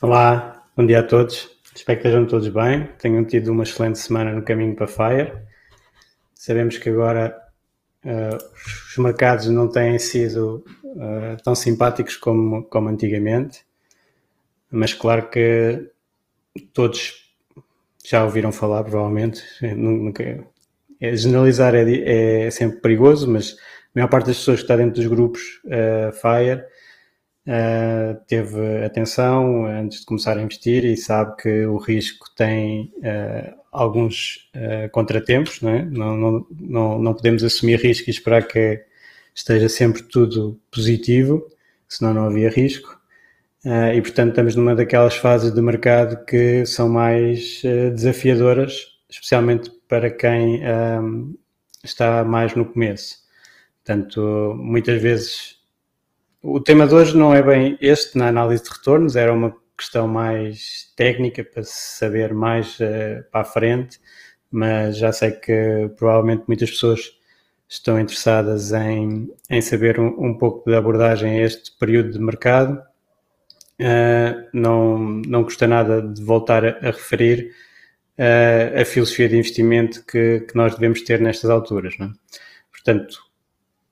Olá, bom dia a todos. Espero que estejam todos bem. Tenham tido uma excelente semana no caminho para Fire. Sabemos que agora uh, os mercados não têm sido uh, tão simpáticos como, como antigamente, mas claro que todos já ouviram falar, provavelmente. Nunca, é, generalizar é, é, sempre perigoso, mas a maior parte das pessoas que está dentro dos grupos uh, Fire uh, teve atenção antes de começar a investir e sabe que o risco tem uh, alguns uh, contratempos, não, é? não, não, não, não, podemos assumir risco e esperar que esteja sempre tudo positivo, senão não havia risco. e portanto estamos numa daquelas fases do mercado que são mais desafiadoras, especialmente para quem está mais no começo. Portanto, muitas vezes o tema de hoje não é bem este na análise de retornos, era uma questão mais técnica para saber mais uh, para a frente, mas já sei que provavelmente muitas pessoas estão interessadas em, em saber um, um pouco da abordagem a este período de mercado. Uh, não, não custa nada de voltar a, a referir uh, a filosofia de investimento que, que nós devemos ter nestas alturas. Não é? Portanto,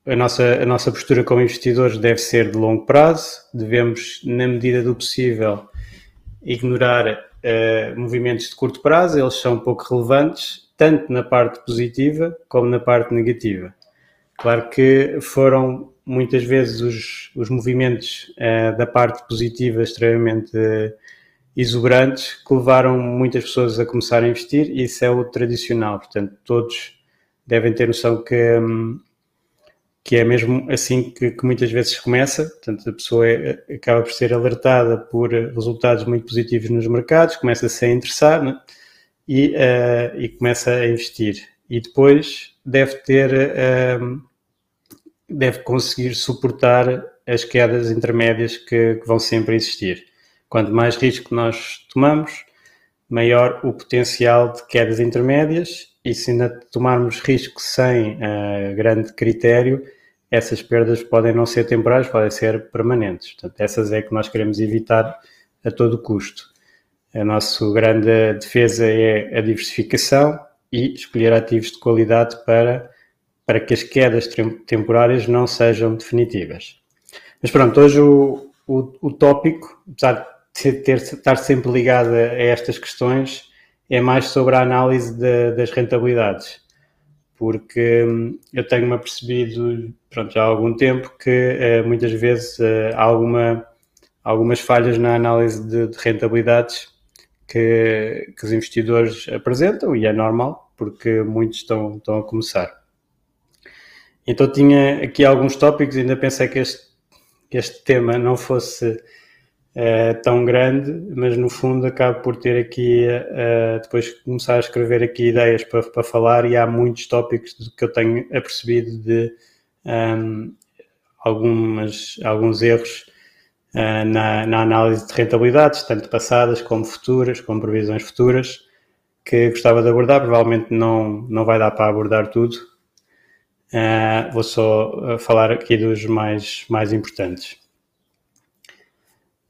a nossa, a nossa postura como investidores deve ser de longo prazo, devemos, na medida do possível, ignorar uh, movimentos de curto prazo, eles são pouco relevantes, tanto na parte positiva como na parte negativa. Claro que foram muitas vezes os, os movimentos uh, da parte positiva extremamente uh, exuberantes que levaram muitas pessoas a começar a investir e isso é o tradicional. Portanto, todos devem ter noção que um, que é mesmo assim que, que, muitas vezes começa, portanto a pessoa é, acaba por ser alertada por resultados muito positivos nos mercados, começa-se a interessar né? e, uh, e começa a investir. E depois deve ter, uh, deve conseguir suportar as quedas intermédias que, que, vão sempre existir. Quanto mais risco nós tomamos, maior o potencial de quedas intermédias e se ainda tomarmos risco sem uh, grande critério, essas perdas podem não ser temporárias, podem ser permanentes. Portanto, essas é que nós queremos evitar a todo custo. A nossa grande defesa é a diversificação e escolher ativos de qualidade para, para que as quedas temporárias não sejam definitivas. Mas pronto, hoje o, o, o tópico, apesar de ter, estar sempre ligado a estas questões, é mais sobre a análise de, das rentabilidades porque hum, eu tenho-me apercebido pronto, há algum tempo que eh, muitas vezes eh, há alguma, algumas falhas na análise de, de rentabilidades que, que, os investidores apresentam e é normal porque muitos estão, estão a começar. Então tinha aqui alguns tópicos, ainda pensei que este, que este tema não fosse é, tão grande, mas no fundo acabo por ter aqui, uh, depois começar a escrever aqui ideias para, para falar e há muitos tópicos que eu tenho apercebido de um, algumas, alguns erros uh, na, na, análise de rentabilidades, tanto passadas como futuras, como previsões futuras, que gostava de abordar, provavelmente não, não vai dar para abordar tudo. Uh, vou só falar aqui dos mais, mais importantes.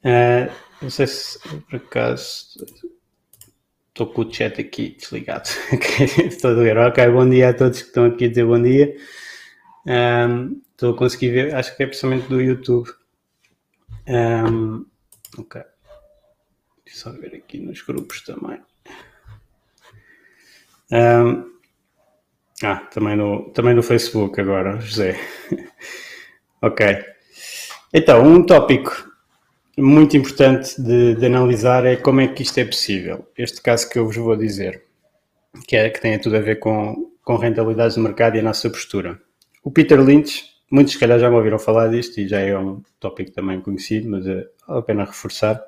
Uh, não sei se por acaso estou com o chat aqui desligado. estou a ver. Ok, bom dia a todos que estão aqui a dizer bom dia. Um, estou a conseguir ver, acho que é precisamente do YouTube. Um, ok. Deixa só ver aqui nos grupos também. Um, ah, também no, também no Facebook agora, José. ok. Então, um tópico muito importante de, de, analisar é como é que isto é possível. Este caso que eu vos vou dizer, que, é, que tem tudo a ver com, com rentabilidades do mercado e a nossa postura. O Peter Lynch, muitos se calhar já me ouviram falar disto e já é um tópico também conhecido, mas é, vale a pena reforçar.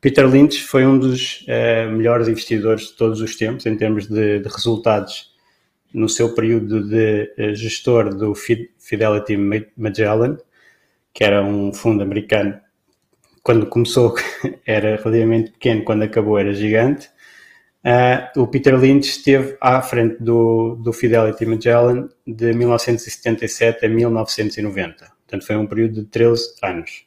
Peter Lynch foi um dos uh, melhores investidores de todos os tempos em termos de, de resultados no seu período de uh, gestor do Fidelity Magellan, que era um fundo americano. Quando começou era relativamente pequeno, quando acabou era gigante. Uh, o Peter Lynch esteve à frente do, do Fidelity Magellan de 1977 a 1990. Portanto, foi um período de 13 anos.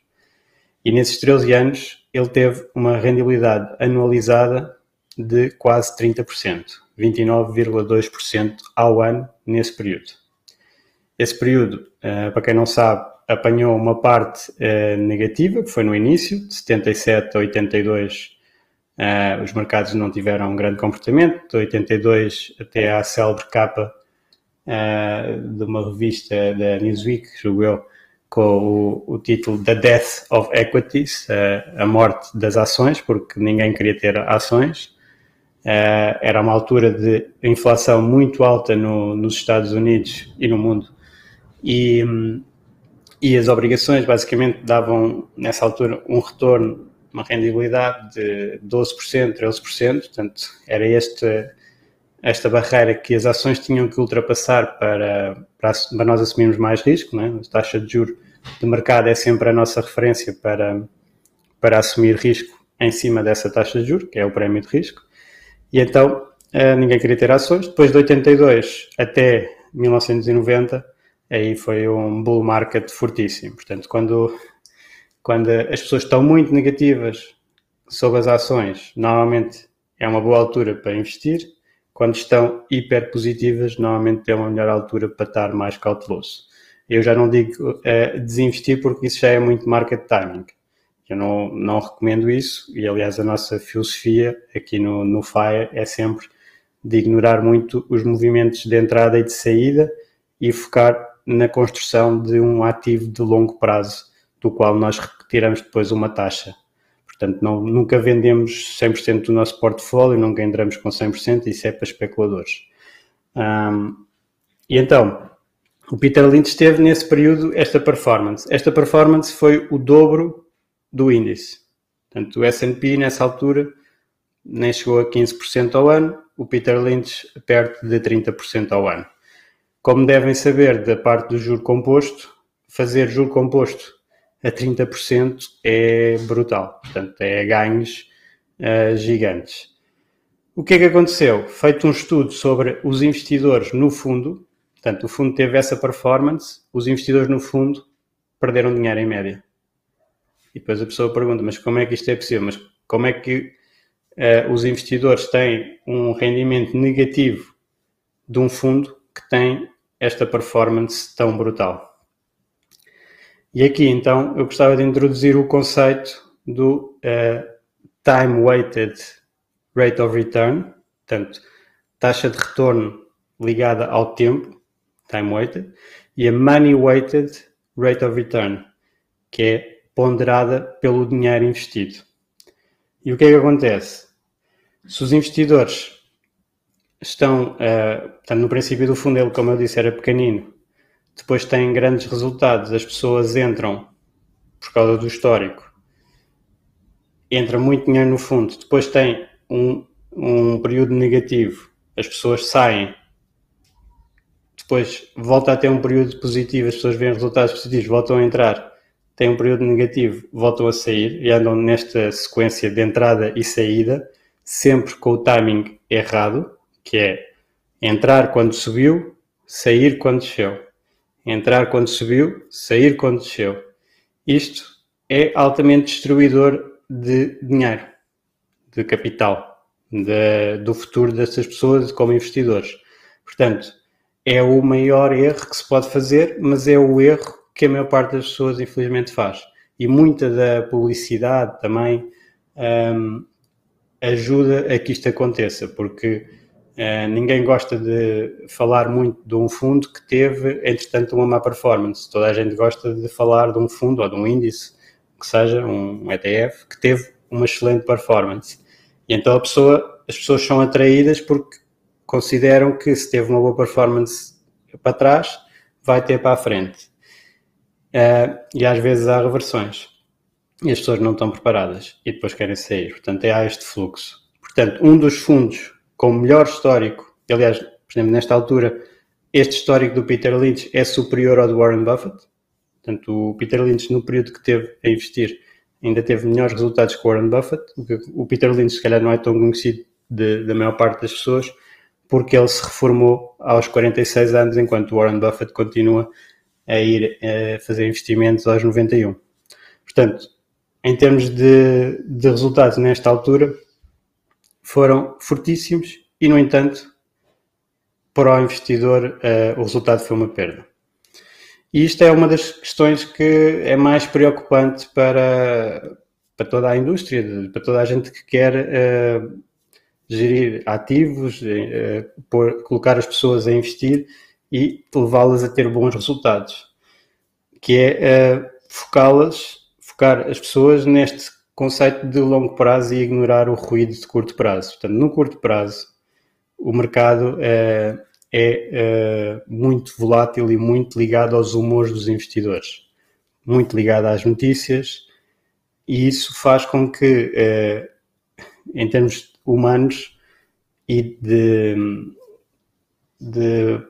E nesses 13 anos, ele teve uma rendibilidade anualizada de quase 30%, 29,2% ao ano nesse período. Esse período, eh, para quem não sabe, apanhou uma parte eh, negativa, que foi no início, de 77 a 82, eh, os mercados não tiveram um grande comportamento, de 82 até à célebre capa de uma revista da Newsweek, julgo eu, com o, o, título The Death of Equities, uh, a morte das ações, porque ninguém queria ter ações. Uh, era uma altura de inflação muito alta no, nos Estados Unidos e no mundo. E, e as obrigações basicamente davam, nessa altura, um retorno, uma rendibilidade de 12%, 13%. Portanto, era este, esta barreira que as ações tinham que ultrapassar para, para, para nós assumirmos mais risco. Né? A taxa de juros de mercado é sempre a nossa referência para, para assumir risco em cima dessa taxa de juros, que é o prémio de risco. E então eh, ninguém queria ter ações. Depois de 82 até 1990, aí foi um bull market fortíssimo. Portanto, quando, quando as pessoas estão muito negativas sobre as ações, normalmente é uma boa altura para investir quando estão hiper positivas, normalmente é uma melhor altura para estar mais cauteloso. Eu já não digo uh, desinvestir porque isso já é muito market timing. Eu não, não recomendo isso e, aliás, a nossa filosofia aqui no, no FIRE é sempre de ignorar muito os movimentos de entrada e de saída e focar na construção de um ativo de longo prazo, do qual nós retiramos depois uma taxa. Portanto, não, nunca vendemos 100% do nosso portfólio, nunca entramos com 100%, isso é para especuladores. Um, e então, o Peter Lynch teve nesse período esta performance. Esta performance foi o dobro do índice. Portanto, o S&P nessa altura nem chegou a 15% ao ano, o Peter Lynch perto de 30% ao ano. Como devem saber da parte do juro composto, fazer juro composto a 30% é brutal. Portanto, é ganhos uh, gigantes. O que é que aconteceu? Feito um estudo sobre os investidores no fundo, portanto, o fundo teve essa performance, os investidores no fundo perderam dinheiro em média. E depois a pessoa pergunta, mas como é que isto é possível? Mas como é que uh, os investidores têm um rendimento negativo de um fundo que tem esta performance tão brutal? E aqui então eu gostava de introduzir o conceito do uh, time weighted rate of return, portanto, taxa de retorno ligada ao tempo, time weighted, e a money weighted rate of return, que é ponderada pelo dinheiro investido. E o que é que acontece? Se os investidores estão, uh, portanto, no princípio do fundo, ele, como eu disse, era pequenino, depois têm grandes resultados, as pessoas entram por causa do histórico, entra muito dinheiro no fundo, depois tem um, um período negativo, as pessoas saem, depois volta a ter um período positivo, as pessoas veem resultados positivos, voltam a entrar, tem um período negativo, voltam a sair e andam nesta sequência de entrada e saída, sempre com o timing errado, que é entrar quando subiu, sair quando desceu entrar quando subiu, sair quando desceu. Isto é altamente destruidor de dinheiro, de capital, de, do futuro dessas pessoas como investidores. Portanto, é o maior erro que se pode fazer, mas é o erro que a maior parte das pessoas infelizmente faz. e muita da publicidade também um, ajuda a que isto aconteça, porque ninguém gosta de falar muito de um fundo que teve, entretanto, uma má performance. Toda a gente gosta de falar de um fundo ou de um índice, que seja um ETF, que teve uma excelente performance. E então pessoa, as pessoas são atraídas porque consideram que se teve uma boa performance para trás, vai ter para a frente. Uh, e às vezes há reversões e as pessoas não estão preparadas e depois querem sair. Portanto, há este fluxo. Portanto, um dos fundos com melhor histórico, aliás, por exemplo, nesta altura, este histórico do Peter Lynch é superior ao do Warren Buffett. Portanto, o Peter Lynch, no período que teve a investir, ainda teve melhores resultados que o Warren Buffett. O Peter Lynch, se calhar, não é tão conhecido de, da maior parte das pessoas, porque ele se reformou aos 46 anos, enquanto o Warren Buffett continua a ir a fazer investimentos aos 91. Portanto, em termos de, de resultados nesta altura, foram fortíssimos e, no entanto, para o investidor, uh, o resultado foi uma perda. E isto é uma das questões que é mais preocupante para, para toda a indústria, para toda a gente que quer uh, gerir ativos, uh, por, colocar as pessoas a investir e levá-las a ter bons resultados, que é focá-las, focar as pessoas neste conceito de longo prazo e ignorar o ruído de curto prazo. Portanto, no curto prazo, o mercado uh, é uh, muito volátil e muito ligado aos humores dos investidores, muito ligado às notícias, e isso faz com que, em termos humanos e de, de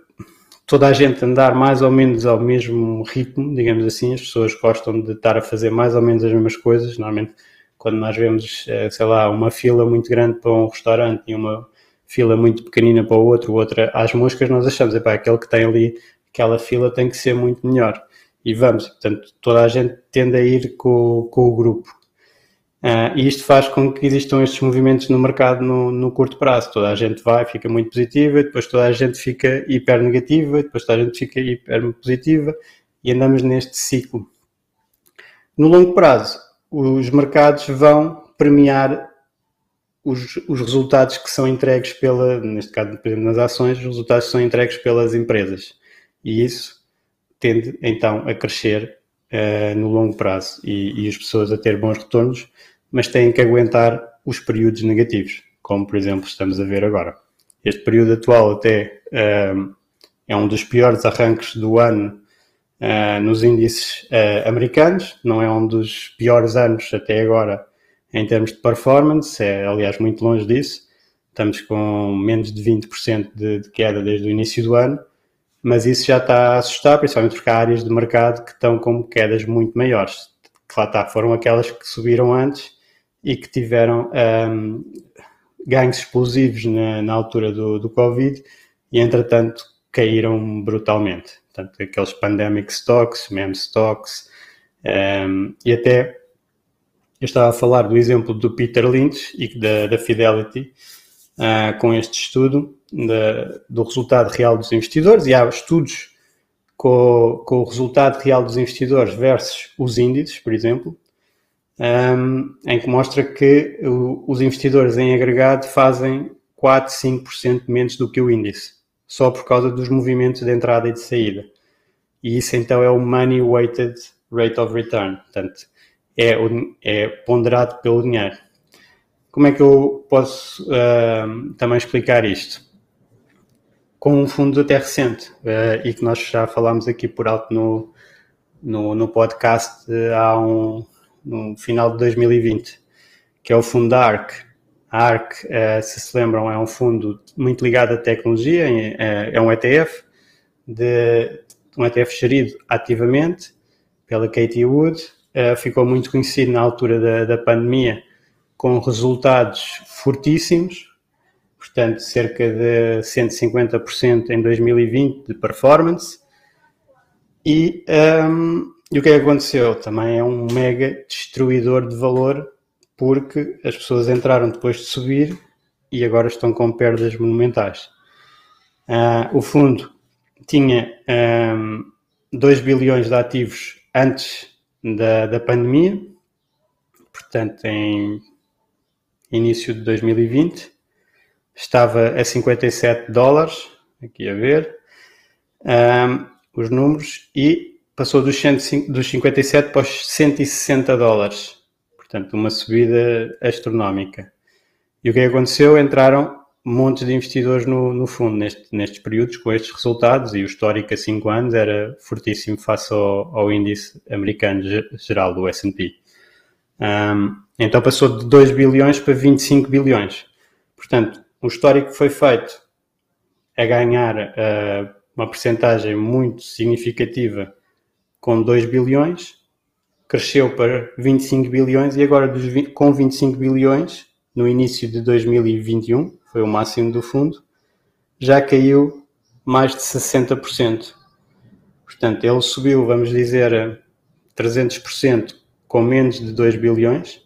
toda a gente andar mais ou menos ao mesmo ritmo, digamos assim, as pessoas gostam de estar a fazer mais ou menos as mesmas coisas. Normalmente, quando nós vemos, eh, sei lá, uma fila muito grande para um restaurante e uma fila muito pequenina para o outro, outra às moscas, nós achamos, epá, aquele que tem ali, aquela fila tem que ser muito melhor. E vamos, portanto, toda a gente tende a ir com, com o grupo. Uh, e isto faz com que existam estes movimentos no mercado no, no, curto prazo. Toda a gente vai, fica muito positiva, depois toda a gente fica hiper negativa, depois toda a gente fica hiper positiva e andamos neste ciclo. No longo prazo, os mercados vão premiar os, os resultados que são entregues pela, neste caso, nas ações, os resultados que são entregues pelas empresas. E isso tende então a crescer uh, no longo prazo e, e as pessoas a ter bons retornos mas têm que aguentar os períodos negativos, como por exemplo estamos a ver agora. Este período atual até uh, é um dos piores arranques do ano uh, nos índices uh, americanos, não é um dos piores anos até agora em termos de performance, é aliás muito longe disso. Estamos com menos de 20% de, de queda desde o início do ano, mas isso já está a assustar, principalmente porque há áreas de mercado que estão com quedas muito maiores. Que lá está, foram aquelas que subiram antes e que tiveram um, ganhos explosivos na, na altura do, do Covid e, entretanto, caíram brutalmente. Portanto, aqueles pandemic stocks, meme stocks, um, e até eu estava a falar do exemplo do Peter Lynch e da, da Fidelity uh, com este estudo da, do resultado real dos investidores, e há estudos com, com o resultado real dos investidores versus os índices, por exemplo, um, em que mostra que o, os investidores em agregado fazem 4, 5% menos do que o índice, só por causa dos movimentos de entrada e de saída. E isso então é o Money Weighted Rate of Return, portanto, é, é ponderado pelo dinheiro. Como é que eu posso uh, também explicar isto? Com um fundo até recente, uh, e que nós já falámos aqui por alto no, no, no podcast uh, há um, no final de 2020, que é o fundo da ARC. A ARC, eh, se se lembram, é um fundo muito ligado à tecnologia, eh, é um ETF, de, um ETF gerido ativamente pela Katie Wood, eh, ficou muito conhecido na altura da, da pandemia com resultados fortíssimos, portanto, cerca de 150% em 2020 de performance. E um, e o é que aconteceu? Também é um mega destruidor de valor porque as pessoas entraram depois de subir e agora estão com perdas monumentais. Uh, o fundo tinha um, 2 bilhões de ativos antes da, da pandemia, portanto, em início de 2020, estava a 57 dólares, aqui a ver, um, os números, e passou dos, 105, dos 57 para os 160 dólares, portanto, uma subida astronómica. E o que aconteceu? Entraram montes de investidores no, no fundo neste, nestes períodos com estes resultados e o histórico a 5 anos era fortíssimo face ao, ao índice americano geral do S&P. Um, então passou de 2 bilhões para 25 bilhões. Portanto, o histórico foi feito a ganhar uh, uma percentagem muito significativa com 2 bilhões, cresceu para 25 bilhões e agora dos, com 25 bilhões no início de 2021, foi o máximo do fundo, já caiu mais de 60%. Portanto, ele subiu, vamos dizer, 300% com menos de 2 bilhões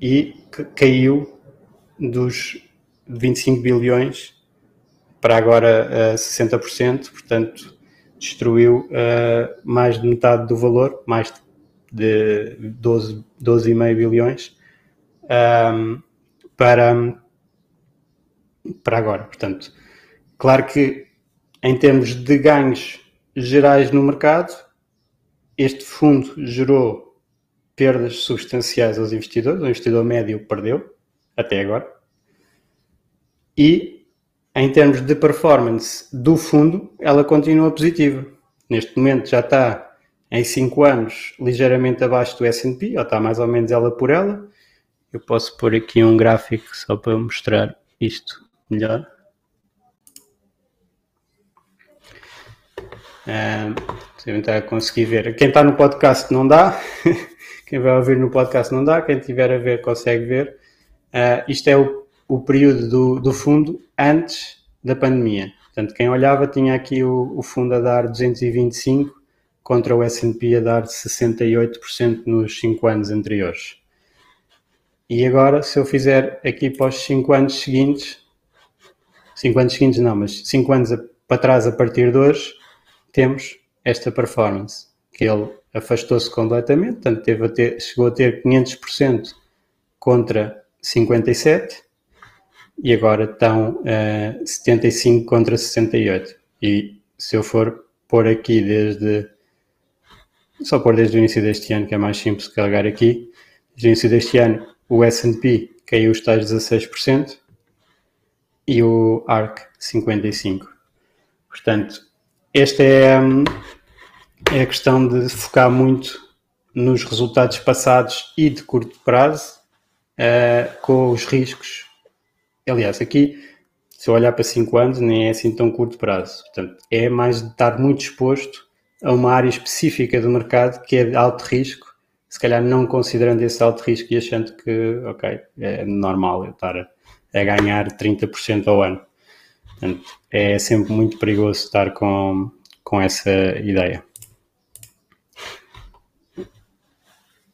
e caiu dos 25 bilhões para agora uh, 60%, portanto, destruiu uh, mais de metade do valor, mais de 12,5 12 bilhões um, para, para agora. Portanto, claro que em termos de ganhos gerais no mercado, este fundo gerou perdas substanciais aos investidores. O investidor médio perdeu até agora. E em termos de performance do fundo, ela continua positiva. Neste momento já está em 5 anos ligeiramente abaixo do S&P, ou está mais ou menos ela por ela. Eu posso pôr aqui um gráfico só para mostrar isto melhor. Um, se eu tentar conseguir ver. Quem está no podcast não dá, quem vai ouvir no podcast não dá, quem estiver a ver consegue ver. Uh, isto é o, o período do, do, fundo antes da pandemia. Portanto, quem olhava tinha aqui o, o fundo a dar 225 contra o S&P a dar 68% nos 5 anos anteriores. E agora, se eu fizer aqui para os 5 anos seguintes, 5 anos seguintes não, mas 5 anos para trás a partir de hoje, temos esta performance, que ele afastou-se completamente, portanto teve a ter, chegou a ter 500% contra 57 e agora estão uh, eh, 75 contra 68. E se eu for pôr aqui desde só pôr desde o início deste ano, que é mais simples carregar aqui, desde o início deste ano o S&P caiu os tais 16% e o ARC 55%. Portanto, esta é, é a questão de focar muito nos resultados passados e de curto prazo uh, com os riscos. Aliás, aqui, se eu olhar para 5 anos, nem é assim tão curto prazo. Portanto, é mais de estar muito exposto a uma área específica do mercado que é de alto risco se calhar não considerando esse alto risco e achando que, ok, é normal eu estar a, a ganhar 30% ao ano. Portanto, é sempre muito perigoso estar com, com essa ideia.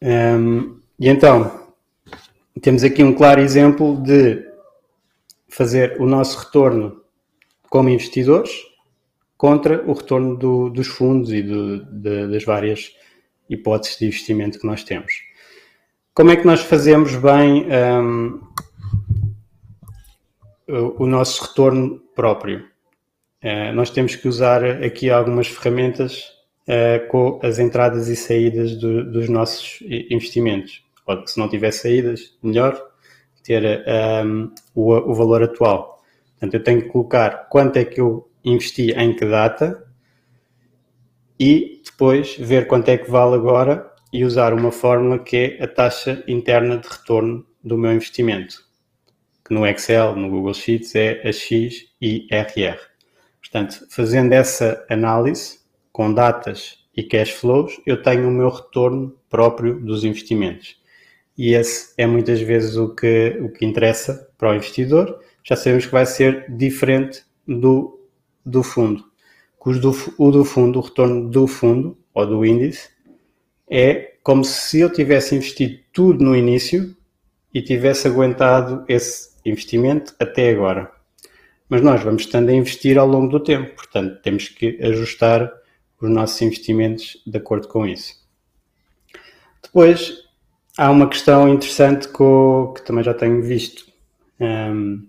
Um, e então, temos aqui um claro exemplo de fazer o nosso retorno como investidores contra o retorno do, dos fundos e do, de, das várias hipóteses de investimento que nós temos. Como é que nós fazemos bem um, o nosso retorno próprio? Uh, nós temos que usar aqui algumas ferramentas uh, com as entradas e saídas do, dos nossos investimentos. Ou, se não tiver saídas, melhor ter um, o, o valor atual. Portanto, eu tenho que colocar quanto é que eu investi em que data e depois ver quanto é que vale agora e usar uma fórmula que é a taxa interna de retorno do meu investimento, que no Excel, no Google Sheets é a XIRR. Portanto, fazendo essa análise com datas e cash flows, eu tenho o meu retorno próprio dos investimentos. E esse é muitas vezes o que, o que interessa para o investidor. Já sabemos que vai ser diferente do, do fundo do, o do fundo, o retorno do fundo ou do índice, é como se eu tivesse investido tudo no início e tivesse aguentado esse investimento até agora. Mas nós vamos estando a investir ao longo do tempo, portanto, temos que ajustar os nossos investimentos de acordo com isso. Depois, há uma questão interessante que, que também já tenho visto. Um,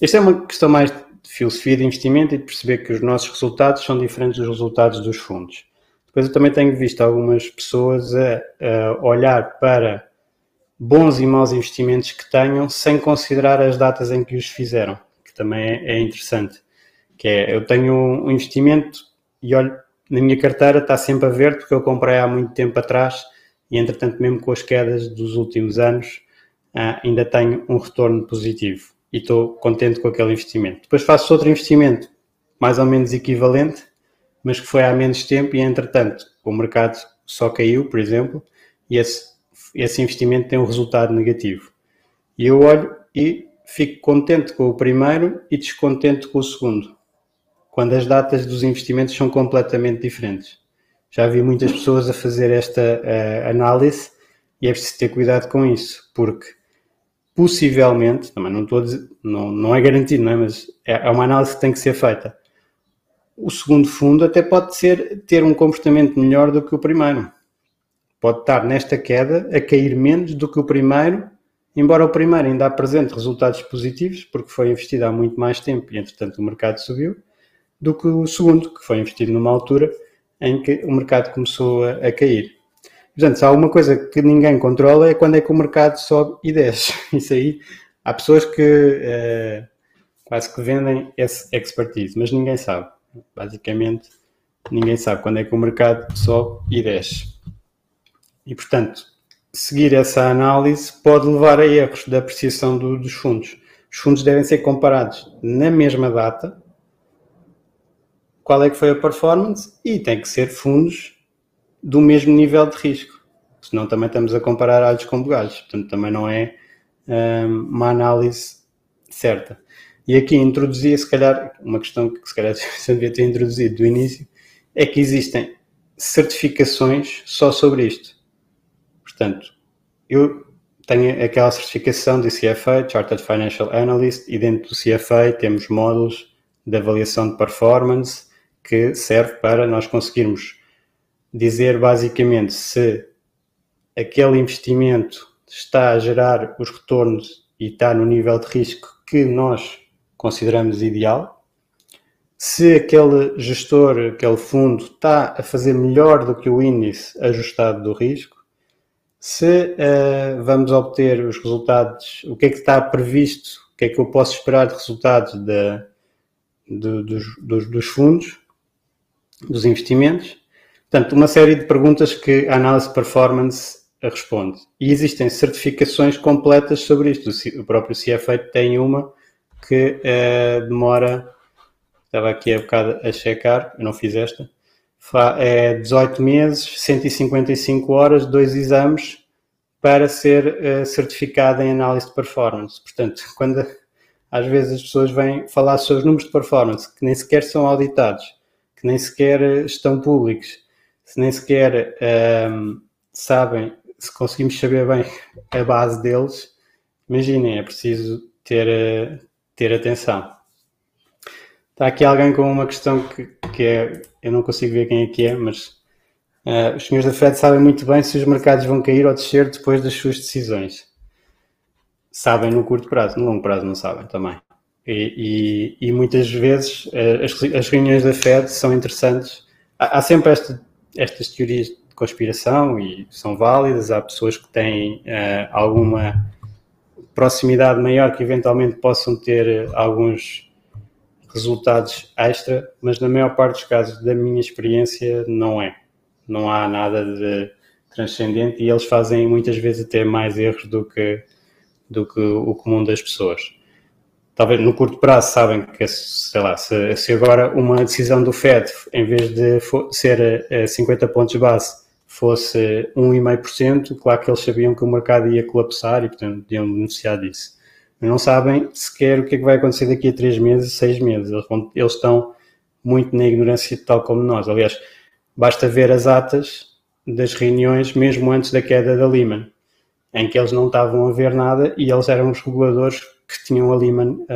esta é uma questão mais de filosofia de investimento e de perceber que os nossos resultados são diferentes dos resultados dos fundos. Depois eu também tenho visto algumas pessoas a, a olhar para bons e maus investimentos que tenham sem considerar as datas em que os fizeram, que também é, é interessante. Que é, eu tenho um investimento e olho, na minha carteira está sempre a verde porque eu comprei há muito tempo atrás e entretanto mesmo com as quedas dos últimos anos ah, ainda tenho um retorno positivo e estou contente com aquele investimento. Depois faço outro investimento mais ou menos equivalente, mas que foi há menos tempo e entretanto o mercado só caiu, por exemplo, e esse esse investimento tem um resultado negativo. E eu olho e fico contente com o primeiro e descontente com o segundo, quando as datas dos investimentos são completamente diferentes. Já vi muitas pessoas a fazer esta uh, análise e é preciso ter cuidado com isso, porque possivelmente, também não estou dizer, não, não é garantido, não é? mas é, é uma análise que tem que ser feita. O segundo fundo até pode ser ter um comportamento melhor do que o primeiro pode estar nesta queda a cair menos do que o primeiro, embora o primeiro ainda apresente resultados positivos, porque foi investido há muito mais tempo e, entretanto, o mercado subiu, do que o segundo, que foi investido numa altura em que o mercado começou a, a cair. Portanto, se há alguma coisa que ninguém controla é quando é que o mercado sobe e desce. Isso aí, há pessoas que é, quase que vendem esse expertise, mas ninguém sabe. Basicamente, ninguém sabe quando é que o mercado sobe e desce. E, portanto, seguir essa análise pode levar a erros da apreciação do, dos fundos. Os fundos devem ser comparados na mesma data, qual é que foi a performance, e tem que ser fundos do mesmo nível de risco. Senão também estamos a comparar alhos com bugalhos. Portanto, também não é hum, uma análise certa. E aqui introduzia, se calhar, uma questão que se calhar se devia ter introduzido do início, é que existem certificações só sobre isto. Portanto, eu tenho aquela certificação de CFA, Chartered Financial Analyst, e dentro do CFA temos módulos de avaliação de performance que serve para nós conseguirmos dizer basicamente se aquele investimento está a gerar os retornos e está no nível de risco que nós consideramos ideal, se aquele gestor, aquele fundo está a fazer melhor do que o índice ajustado do risco, se uh, vamos obter os resultados, o que é que está previsto, o que é que eu posso esperar de resultados dos, dos, dos, fundos, dos investimentos. Portanto, uma série de perguntas que a análise performance responde. E existem certificações completas sobre isto. O próprio CFA tem uma que uh, demora, estava aqui a bocado a checar, eu não fiz esta, é 18 meses, 155 horas, dois exames para ser uh, certificado em análise de performance. Portanto, quando às vezes as pessoas vêm falar sobre os números de performance que nem sequer são auditados, que nem sequer eh, estão públicos, se nem sequer um, ehm, sabem, se conseguimos saber bem a base deles, imaginem, é preciso ter, uh, ter atenção. Está aqui alguém com uma questão que, que é, eu não consigo ver quem é que é, mas uh, os senhores da Fed sabem muito bem se os mercados vão cair ou descer depois das suas decisões. Sabem no curto prazo, no longo prazo não sabem também. E, e, e muitas vezes uh, as, as, reuniões da Fed são interessantes. Há, há sempre esta, estas teorias de conspiração e são válidas. Há pessoas que têm uh, alguma proximidade maior que eventualmente possam ter alguns resultados extra, mas na maior parte dos casos, da minha experiência, não é. Não há nada de transcendente e eles fazem muitas vezes até mais erros do que, do que o comum das pessoas. Talvez no curto prazo sabem que, sei lá, se, se agora uma decisão do FED, em vez de ser a 50 pontos base, fosse 1,5%, claro que eles sabiam que o mercado ia colapsar e, portanto, podiam beneficiar disso não sabem sequer o que é que vai acontecer daqui a três meses, seis meses. Eles, vão, eles estão muito na ignorância tal como nós. Aliás, basta ver as atas das reuniões mesmo antes da queda da Lehman, em que eles não estavam a ver nada e eles eram os reguladores que tinham ali, uh,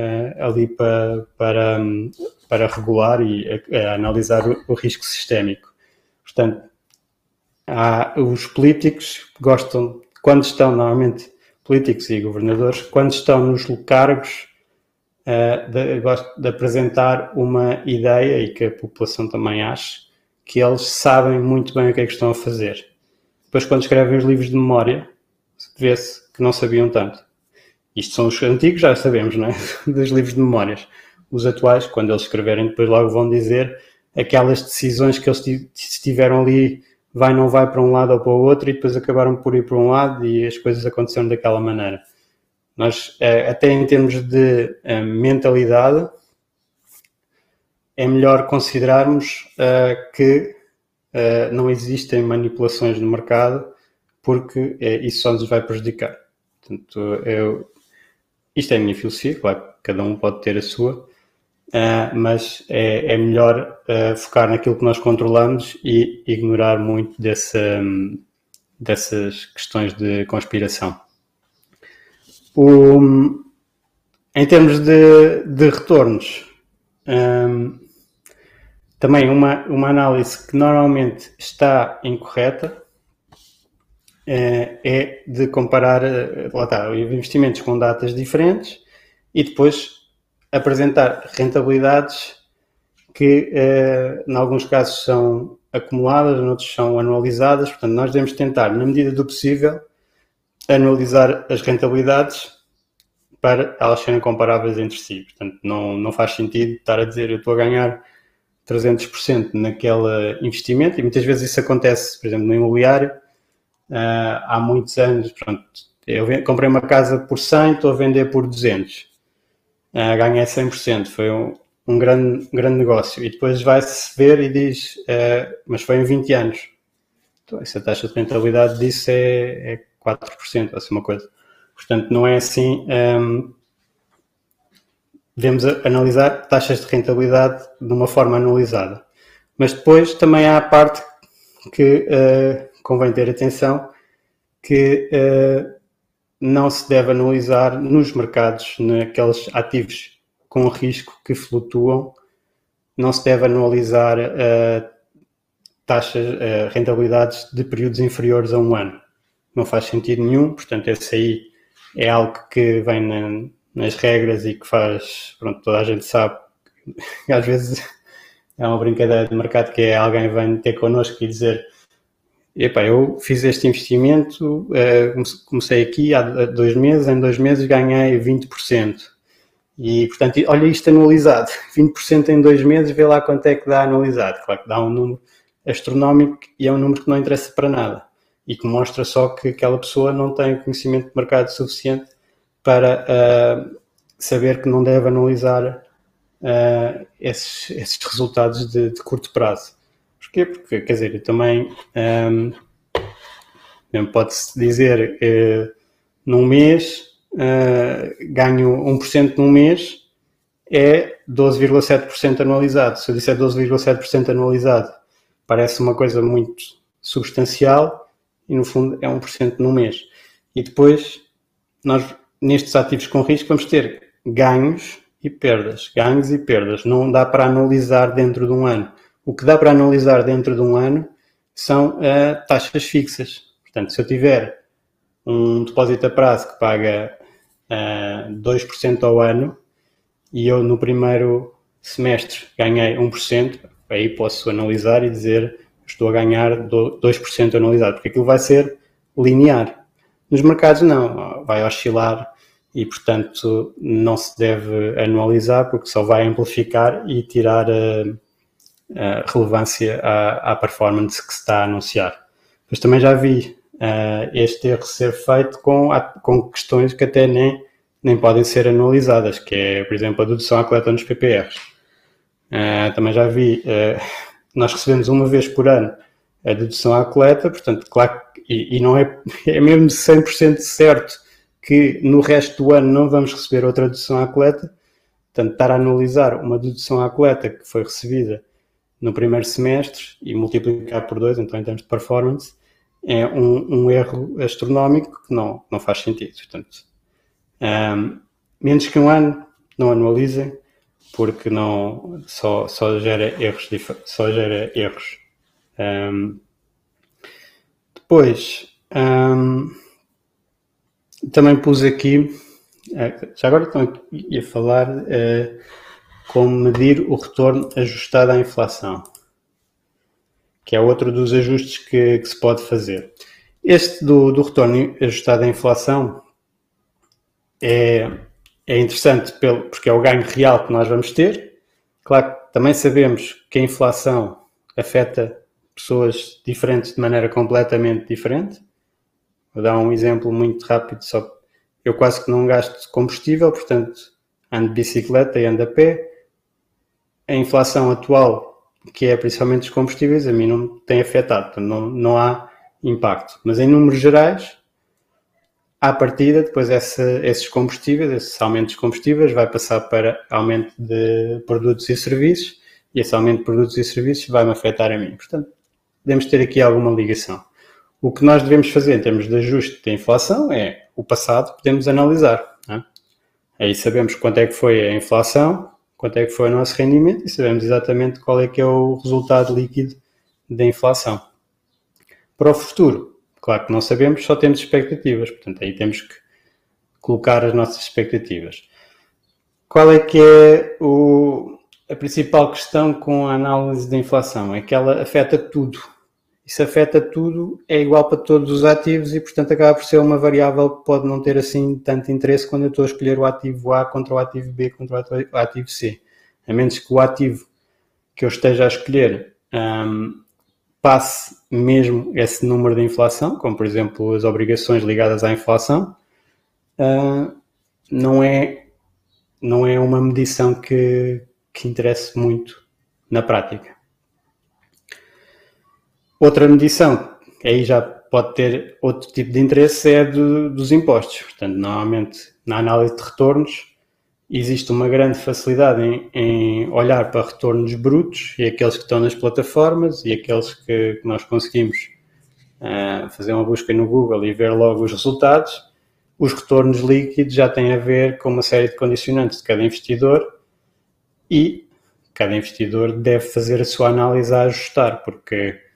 ali para, para, para regular e uh, analisar o, o, risco sistémico. Portanto, há, os políticos gostam, quando estão, normalmente, políticos e governadores, quando estão nos cargos, uh, de, de apresentar uma ideia e que a população também acha que eles sabem muito bem o que é que estão a fazer. Depois, quando escrevem os livros de memória, vê-se que não sabiam tanto. Isto são os antigos, já sabemos, não é? Dos livros de memórias. Os atuais, quando eles escreverem, depois logo vão dizer aquelas decisões que eles estiveram ali, vai, não vai para um lado ou para o outro, e depois acabaram por ir para um lado e as coisas aconteceram daquela maneira. Nós, eh, até em termos de eh, mentalidade, é melhor considerarmos uh, que não existem manipulações no mercado porque isso só nos vai prejudicar. Portanto, eu, isto é a minha filosofia, claro, cada um pode ter a sua, mas é, é melhor focar naquilo que nós controlamos e ignorar muito dessa, dessas questões de conspiração. O, em termos de, de retornos, um, também uma, uma análise que normalmente está incorreta é, é de comparar eh, lá está, investimentos com datas diferentes e depois apresentar rentabilidades que eh, em alguns casos são acumuladas, em outros são anualizadas. Portanto, nós devemos tentar, na medida do possível, anualizar as rentabilidades para elas serem comparáveis entre si. Portanto, não, não faz sentido estar a dizer eu estou a ganhar 300% naquele investimento e muitas vezes isso acontece, por exemplo, no imobiliário. Uh, há muitos anos, pronto, eu comprei uma casa por 100, estou a vender por 200. Uh, ah, ganhei 100%, foi um, um grande, grande negócio. E depois vai-se ver e diz, uh, mas foi em 20 anos. Então, essa taxa de rentabilidade disso é, é 4%, assim uma coisa. Portanto, não é assim um, devemos analisar taxas de rentabilidade de uma forma anualizada. Mas depois também há a parte que uh, convém ter atenção, que uh, não se deve analisar nos mercados, naqueles ativos com risco que flutuam, não se deve analisar uh, taxas, rentabilidades de períodos inferiores a um ano. Não faz sentido nenhum, portanto, esse aí é algo que vem na, nas regras e que faz, pronto, toda a gente sabe, às vezes é uma brincadeira de mercado que é alguém vem ter connosco e dizer epá, eu fiz este investimento, eh, comecei aqui há dois meses, em dois meses ganhei 20%. E, portanto, olha isto anualizado, 20% em dois meses, vê lá quanto é que dá anualizado. Claro que dá um número astronómico e é um número que não interessa para nada e que mostra só que aquela pessoa não tem conhecimento de mercado suficiente para uh, saber que não deve analisar uh, esses, esses, resultados de, de, curto prazo. Porquê? Porque, quer dizer, também um, pode-se dizer uh, num mês uh, ganho 1% num mês é 12,7% anualizado. Se eu disser 12,7% anualizado, parece uma coisa muito substancial e no fundo é 1% num mês. E depois nós nestes ativos com risco vamos ter ganhos e perdas, ganhos e perdas. Não dá para analisar dentro de um ano. O que dá para analisar dentro de um ano são uh, taxas fixas. Portanto, se eu tiver um depósito a prazo que paga uh, eh, 2% ao ano e eu no primeiro semestre ganhei 1%, aí posso analisar e dizer estou a ganhar 2% anualizado, porque aquilo vai ser linear. Nos mercados não, vai oscilar e, portanto, não se deve anualizar porque só vai amplificar e tirar a, a relevância à, à, performance que se está a anunciar. Mas também já vi uh, este erro ser feito com, com questões que até nem, nem podem ser anualizadas, que é, por exemplo, a dedução à coleta nos PPRs. Uh, também já vi, nós recebemos uma vez por ano a dedução à coleta, portanto, claro, e, e não é, é mesmo 100% certo que no resto do ano não vamos receber outra dedução à coleta, portanto, estar a analisar uma dedução à coleta que foi recebida no primeiro semestre e multiplicar por dois, então em termos de performance, é um, um erro astronómico que não, não faz sentido. Portanto, um, menos que um ano, não anualizem, porque não, só, só gera erros. Só gera erros. Um, depois, também pus aqui, eh, já agora estão aqui a falar uh, como medir o retorno ajustado à inflação, que é outro dos ajustes que, que se pode fazer. Este do, do, retorno ajustado à inflação é, é interessante pelo, porque é o ganho real que nós vamos ter. Claro que também sabemos que a inflação afeta pessoas diferentes de maneira completamente diferente. Vou dar um exemplo muito rápido, só eu quase que não gasto combustível, portanto ando de bicicleta e ando a pé. A inflação atual, que é principalmente os combustíveis, a mim não tem afetado, não, não há impacto. Mas em números gerais, à partida, depois essa, esses combustíveis, esses aumentos de combustíveis, vai passar para aumento de produtos e serviços, e esse aumento de produtos e serviços vai-me afetar a mim. Portanto, podemos ter aqui alguma ligação. O que nós devemos fazer em termos de ajuste da inflação é o passado, podemos analisar. É? Aí sabemos quanto é que foi a inflação, quanto é que foi o nosso rendimento e sabemos exatamente qual é que é o resultado líquido da inflação. Para o futuro, claro que não sabemos, só temos expectativas, portanto aí temos que colocar as nossas expectativas. Qual é que é o, a principal questão com a análise da inflação é que ela afeta tudo. Isso afeta tudo, é igual para todos os ativos e, portanto, acaba por ser uma variável que pode não ter assim tanto interesse quando eu estou a escolher o ativo A contra o ativo B contra o ativo C. A menos que o ativo que eu esteja a escolher um, passe mesmo esse número de inflação, como por exemplo as obrigações ligadas à inflação, uh, não, é, não é uma medição que, que interesse muito na prática. Outra medição, aí já pode ter outro tipo de interesse, é do, dos impostos. Portanto, normalmente na análise de retornos existe uma grande facilidade em, em olhar para retornos brutos e aqueles que estão nas plataformas e aqueles que, que nós conseguimos uh, fazer uma busca no Google e ver logo os resultados. Os retornos líquidos já têm a ver com uma série de condicionantes de cada investidor e cada investidor deve fazer a sua análise a ajustar, porque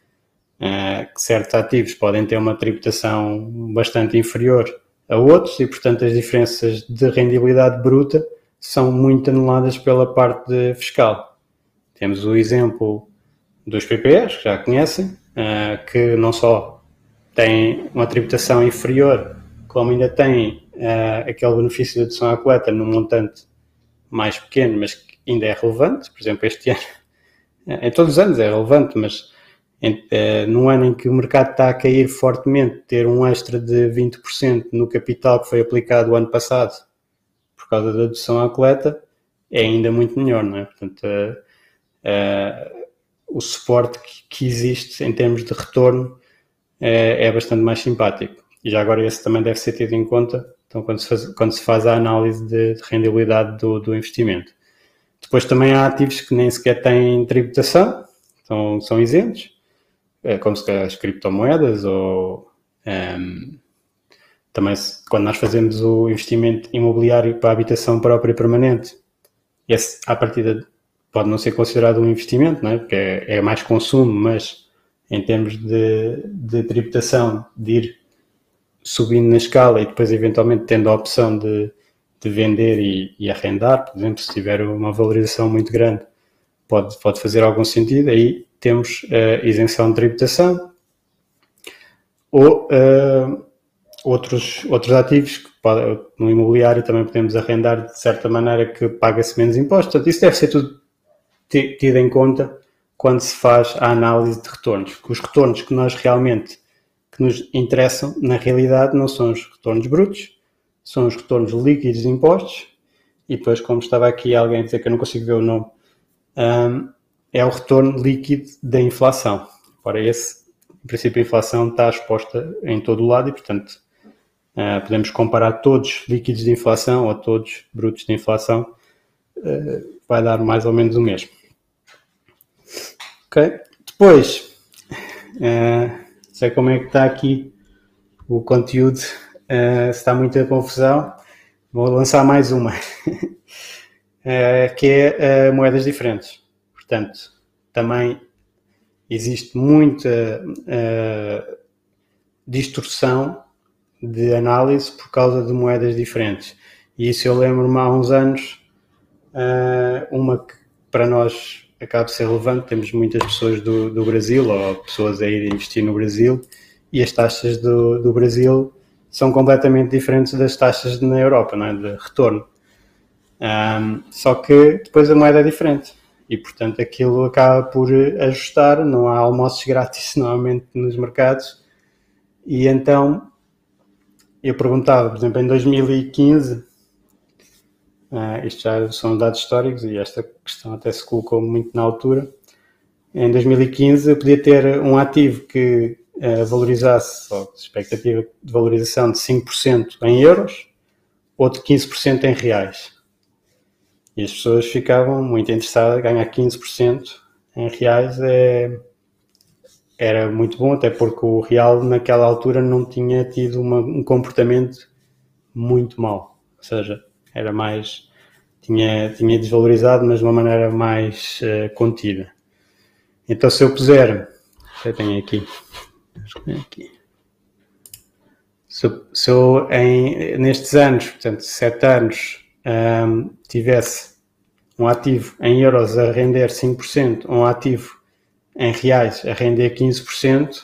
uh, certos ativos podem ter uma tributação bastante inferior a outros e, portanto, as diferenças de rendibilidade bruta são muito anuladas pela parte fiscal. Temos o exemplo dos PPS, que já conhecem, uh, que não só têm uma tributação inferior, como ainda têm uh, aquele benefício de dedução à coleta num montante mais pequeno, mas que ainda é relevante. Por exemplo, este ano, em todos os anos é relevante, mas eh, no ano em que o mercado está a cair fortemente, ter um extra de 20% no capital que foi aplicado o ano passado por causa da dedução à coleta é ainda muito melhor, não é? Portanto, uh, uh, o suporte que, que, existe em termos de retorno é bastante mais simpático. E já agora esse também deve ser tido em conta então, quando, se faz, quando se faz a análise de, de rendibilidade do, do investimento. Depois também há ativos que nem sequer têm tributação, então são isentos, é, como se as criptomoedas ou um, ehm, também quando nós fazemos o investimento imobiliário para a habitação própria permanente, esse à partida pode não ser considerado um investimento, não é? porque é, é mais consumo, mas em termos de, de tributação, de ir subindo na escala e depois eventualmente tendo a opção de de vender e, e, arrendar, por exemplo, se tiver uma valorização muito grande, pode, pode fazer algum sentido. Aí temos uh, isenção de tributação ou uh, outros, outros ativos que pode, no imobiliário também podemos arrendar de certa maneira que paga-se menos impostos. Portanto, isso deve ser tudo tido em conta quando se faz a análise de retornos. Os retornos que nós realmente que nos interessam, na realidade, não são os retornos brutos, são os retornos líquidos de impostos, e depois, como estava aqui alguém a dizer que eu não consigo ver o nome, um, é o retorno líquido da inflação. Ora, esse, em princípio, a inflação está exposta em todo o lado e, portanto, uh, podemos comparar todos líquidos de inflação ou todos brutos de inflação, uh, vai dar mais ou menos o mesmo. Ok? Depois, uh, sei como é que está aqui o conteúdo uh, está muita confusão, vou lançar mais uma, que é moedas diferentes. Portanto, também existe muita distorção de análise por causa de moedas diferentes. E isso eu lembro-me há uns anos, uma que para nós acaba de ser relevante, temos muitas pessoas do, do Brasil ou pessoas a ir investir no Brasil e as taxas do, do Brasil são completamente diferentes das taxas na Europa, não é? de retorno. Um, só que depois a moeda é diferente e, portanto, aquilo acaba por ajustar. Não há almoços grátis normalmente nos mercados. E então eu perguntava, por exemplo, em 2015, uh, ah, isto já são dados históricos e esta questão até se colocou muito na altura. Em 2015 eu podia ter um ativo que uh, valorizasse, ou expectativa de valorização de 5% em euros ou de 15% em reais. E as pessoas ficavam muito interessadas, ganhar 15% em reais é, era muito bom, até porque o real naquela altura não tinha tido uma, um comportamento muito mau. Ou seja, era mais. tinha, tinha desvalorizado, mas de uma maneira mais uh, contida. Então, se eu puser. Eu tenho aqui aqui. Se, se eu em, nestes anos, portanto, sete anos, um, tivesse um ativo em euros a render 5%, um ativo em reais a render 15%,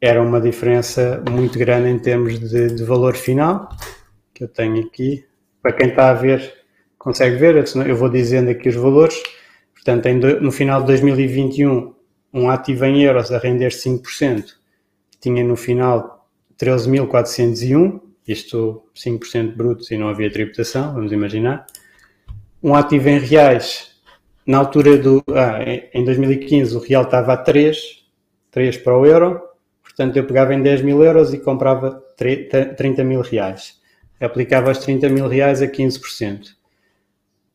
era uma diferença muito grande em termos de, de valor final, que eu tenho aqui. Para quem está a ver, consegue ver, eu vou dizendo aqui os valores. Portanto, no final de 2021, um ativo em euros a render 5%, tinha no final 13.401, isto 5% brutos e não havia tributação, vamos imaginar. Um ativo em reais, na altura do. Ah, em 2015 o real estava a 3, 3 para o euro, portanto eu pegava em 10 mil euros e comprava 30 mil reais. Aplicava os 30 mil reais a 15%.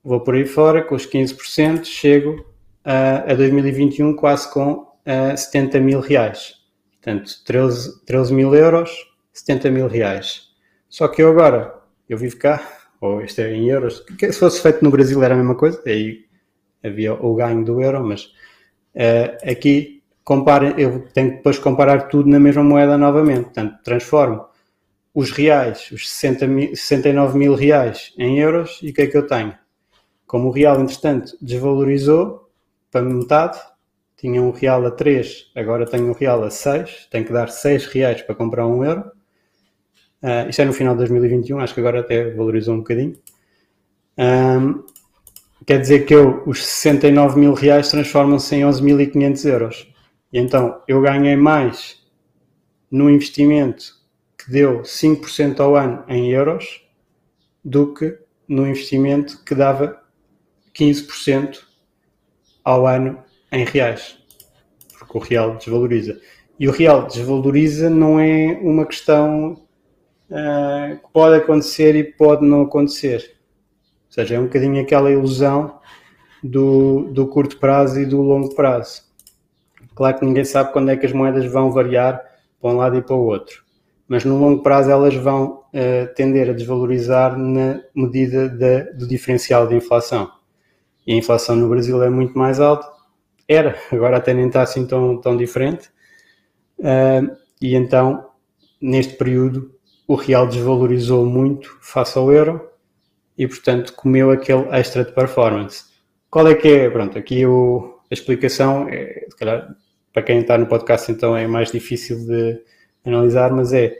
Vou por aí fora, com os 15%, chego a, a 2021 quase com a 70 mil reais. Portanto, 13, 13 mil euros, 70 mil reais. Só que eu agora, eu vivo cá, ou isto é em euros, se fosse feito no Brasil era a mesma coisa, aí havia o ganho do euro, mas uh, aqui compara, eu tenho que depois comparar tudo na mesma moeda novamente. Portanto, transformo os reais, os 60 mil, 69 mil reais em euros e o que é que eu tenho? Como o real, entretanto, desvalorizou, para metade, tinha um real a 3, agora tenho um real a 6, tenho que dar 6 reais para comprar um euro. Uh, isto é no final de 2021, acho que agora até valorizou um bocadinho. Um, quer dizer que eu, os 69 mil reais transformam-se em 11.500 euros. E então eu ganhei mais no investimento que deu 5% ao ano em euros do que no investimento que dava 15% ao ano em reais, porque o real desvaloriza. E o real desvaloriza não é uma questão uh, pode acontecer e pode não acontecer. Ou seja, é um bocadinho aquela ilusão do, do curto prazo e do longo prazo. Claro que ninguém sabe quando é que as moedas vão variar para um lado e para o outro, mas no longo prazo elas vão uh, tender a desvalorizar na medida da, do diferencial de inflação e a inflação no Brasil é muito mais alta. Era, agora até nem está assim tão, tão diferente. Uh, e então, neste período, o real desvalorizou muito face ao euro e, portanto, comeu aquele extra de performance. Qual é que é? Pronto, aqui o, a explicação, é, se calhar, para quem está no podcast, então é mais difícil de analisar, mas é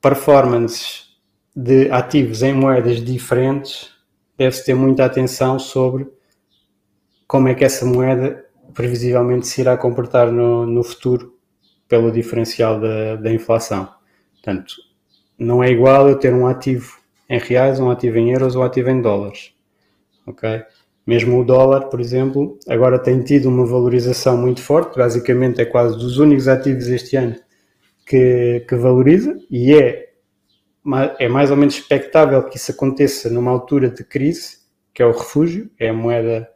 performances de ativos em moedas diferentes deve-se ter muita atenção sobre como é que essa moeda previsivelmente se irá comportar no, no futuro pelo diferencial da, da inflação. Portanto, não é igual eu ter um ativo em reais, um ativo em euros ou um ativo em dólares. Ok? Mesmo o dólar, por exemplo, agora tem tido uma valorização muito forte, basicamente é quase dos únicos ativos este ano que, que valoriza e é é mais ou menos expectável que isso aconteça numa altura de crise, que é o refúgio, é a moeda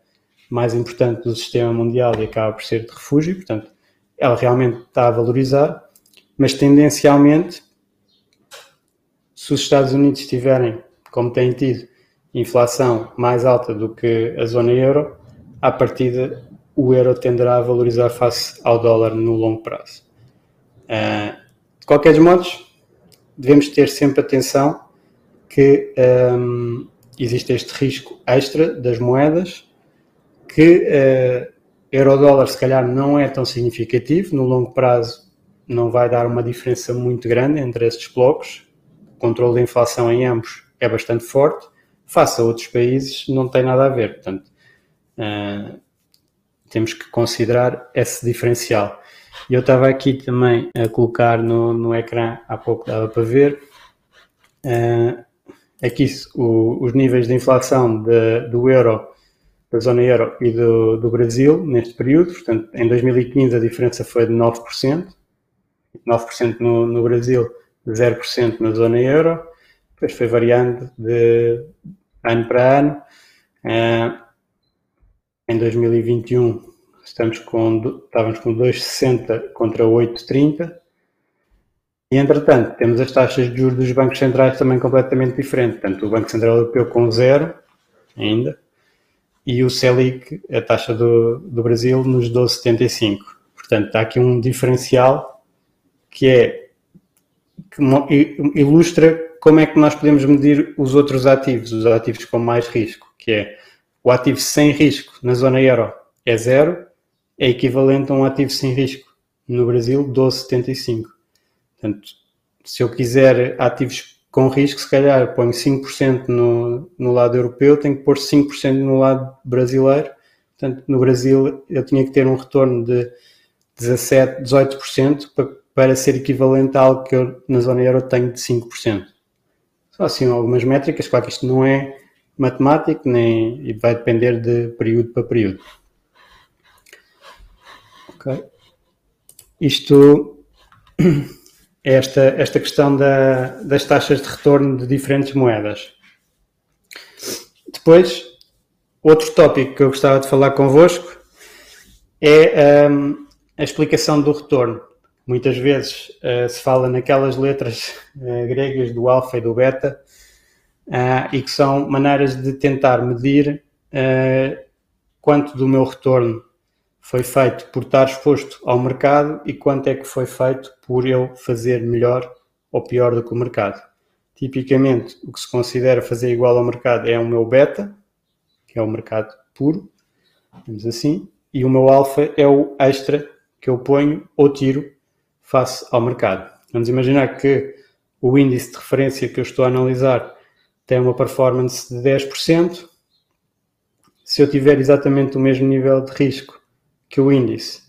mais importante do sistema mundial e acaba por ser de refúgio, portanto, ela realmente está a valorizar, mas tendencialmente, se os Estados Unidos tiverem, como têm tido, inflação mais alta do que a zona euro, à partida o euro tenderá a valorizar face ao dólar no longo prazo. Uh, de qualquer modo, devemos ter sempre atenção que um, existe este risco extra das moedas, que uh, euro-dólar se calhar não é tão significativo, no longo prazo não vai dar uma diferença muito grande entre estes blocos, controle da inflação em ambos é bastante forte, face a outros países não tem nada a ver, portanto uh, temos que considerar esse diferencial. Eu estava aqui também a colocar no, no ecrã, há pouco dava para ver, uh, aqui o, os níveis de inflação de, do euro, da zona euro e do, do Brasil neste período. Portanto, em 2015 a diferença foi de 9%, 9% no, no Brasil, 0% na zona euro. Depois foi variando de ano para ano. Uh, em 2021 estamos com, estávamos com 2,60 contra 8,30 e, entretanto, temos as taxas de juros dos bancos centrais também completamente diferentes. Portanto, o Banco Central Europeu com zero ainda e o Selic, a taxa do, do Brasil, nos 12,75. Portanto, está aqui um diferencial que é que ilustra como é que nós podemos medir os outros ativos, os ativos com mais risco, que é o ativo sem risco na zona euro é zero, é equivalente a um ativo sem risco no Brasil, 12,75. Portanto, se eu quiser ativos com risco, se calhar ponho 5% no, no lado europeu, tenho que pôr 5% no lado brasileiro. Portanto, no Brasil eu tinha que ter um retorno de 17, 18% para, para ser equivalente a algo que eu na zona euro tenho de 5%. Só assim algumas métricas, claro que isto não é matemático nem, e vai depender de período para período. Ok. Isto esta, esta questão da, das taxas de retorno de diferentes moedas. Depois, outro tópico que eu gostava de falar convosco é um, a explicação do retorno. Muitas vezes uh, se fala naquelas letras uh, gregas do alfa e do beta uh, e que são maneiras de tentar medir quanto do meu retorno foi feito por estar exposto ao mercado e quanto é que foi feito por eu fazer melhor ou pior do que o mercado. Tipicamente, o que se considera fazer igual ao mercado é o meu beta, que é o mercado puro, vamos assim, e o meu alfa é o extra que eu ponho ou tiro face ao mercado. Vamos imaginar que o índice de referência que eu estou a analisar tem uma performance de 10%. Se eu tiver exatamente o mesmo nível de risco que o índice,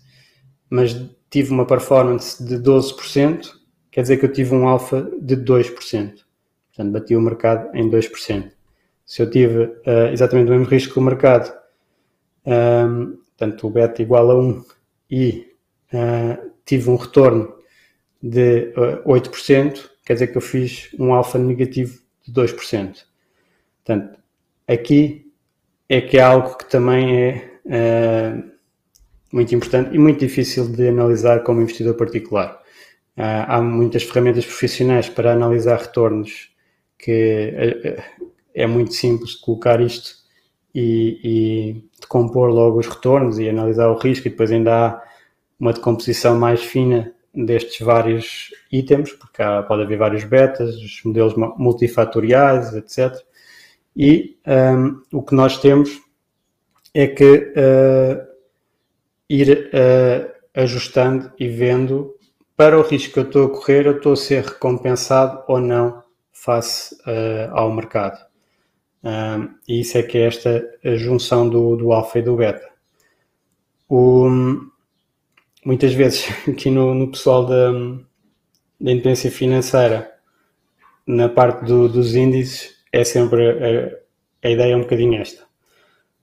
mas tive uma performance de 12%, quer dizer que eu tive um alfa de 2%. Portanto, bati o mercado em 2%. Se eu tive uh, exatamente o mesmo risco que o mercado, um, ehm, portanto, o beta igual a 1 e uh, tive um retorno de uh, eh, 8%, quer dizer que eu fiz um alfa negativo de 2%. Portanto, aqui é que é algo que também é uh, muito importante e muito difícil de analisar como investidor particular. Uh, há muitas ferramentas profissionais para analisar retornos que é muito simples de colocar isto e, e de compor logo os retornos e analisar o risco e depois ainda há uma decomposição mais fina destes vários itens, porque há, pode haver vários betas, os modelos multifatoriais, etc. E um, o que nós temos é que uh, ir uh, ajustando e vendo para o risco que eu estou a correr, eu estou a ser recompensado ou não face uh, ao mercado. Um, e isso é que é esta junção do, do alfa e do beta. O, muitas vezes aqui no, no pessoal da, da independência financeira, na parte do, dos índices, é sempre a, a ideia é um bocadinho esta.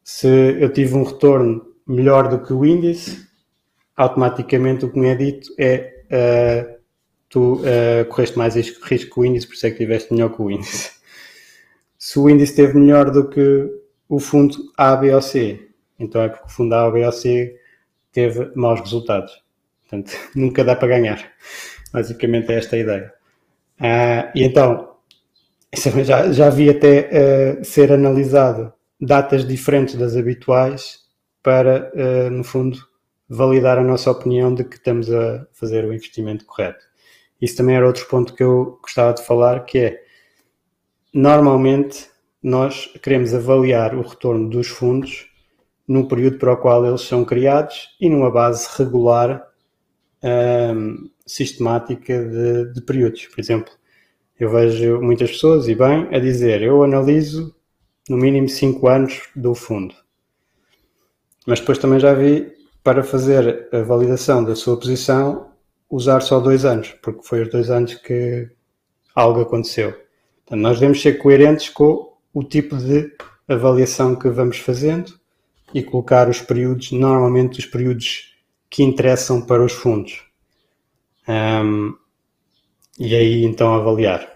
Se eu tive um retorno melhor do que o índice, automaticamente o que me é dito é uh, tu uh, correste mais risco, risco que o índice, por isso é que tiveste melhor que o índice. Se o índice esteve melhor do que o fundo A, B ou C, então é porque o fundo A, B ou C teve maus resultados. Portanto, nunca dá para ganhar. Basicamente é esta a ideia. Uh, e então, já, já vi até uh, ser analisado datas diferentes das habituais para, uh, no fundo, validar a nossa opinião de que estamos a fazer o investimento correto. Isso também era outro ponto que eu gostava de falar, que é, normalmente, nós queremos avaliar o retorno dos fundos no período para o qual eles são criados e numa base regular um, sistemática de, de, períodos. Por exemplo, eu vejo muitas pessoas, e bem, a dizer eu analiso no mínimo 5 anos do fundo. Mas depois também já vi para fazer a validação da sua posição usar só dois anos, porque foi os dois anos que algo aconteceu. Portanto, nós devemos ser coerentes com o tipo de avaliação que vamos fazendo e colocar os períodos, normalmente os períodos que interessam para os fundos. Um, e aí então avaliar.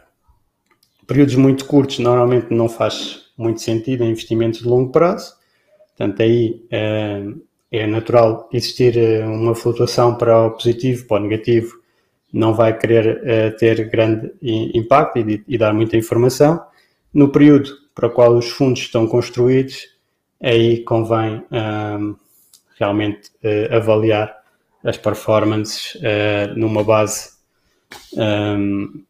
Períodos muito curtos normalmente não faz muito sentido em investimentos de longo prazo, portanto aí um, é natural existir eh, uma flutuação para o positivo, para o negativo, não vai querer uh, ter grande impacto e, e, dar muita informação. No período para o qual os fundos estão construídos, aí convém um, realmente uh, avaliar as performances uh, numa base um,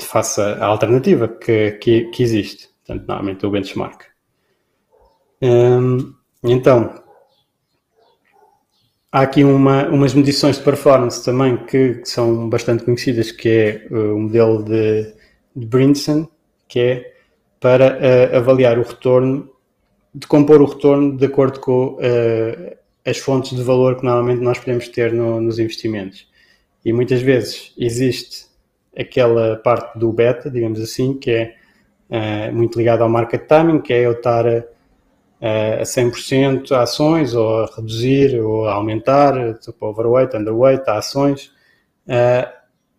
face à alternativa que, que, que, existe, portanto, normalmente o benchmark. Um, então, há aqui uma, umas medições de performance também que, que, são bastante conhecidas, que é uh, o modelo de, de Brinson, que é para uh, avaliar o retorno de compor o retorno de acordo com uh, as fontes de valor que normalmente nós podemos ter no, nos investimentos. E muitas vezes existe aquela parte do beta, digamos assim, que é uh, muito ligada ao market timing, que é eu estar a, a 100% a ações, ou a reduzir, ou a aumentar, tipo overweight, underweight, a ações, uh,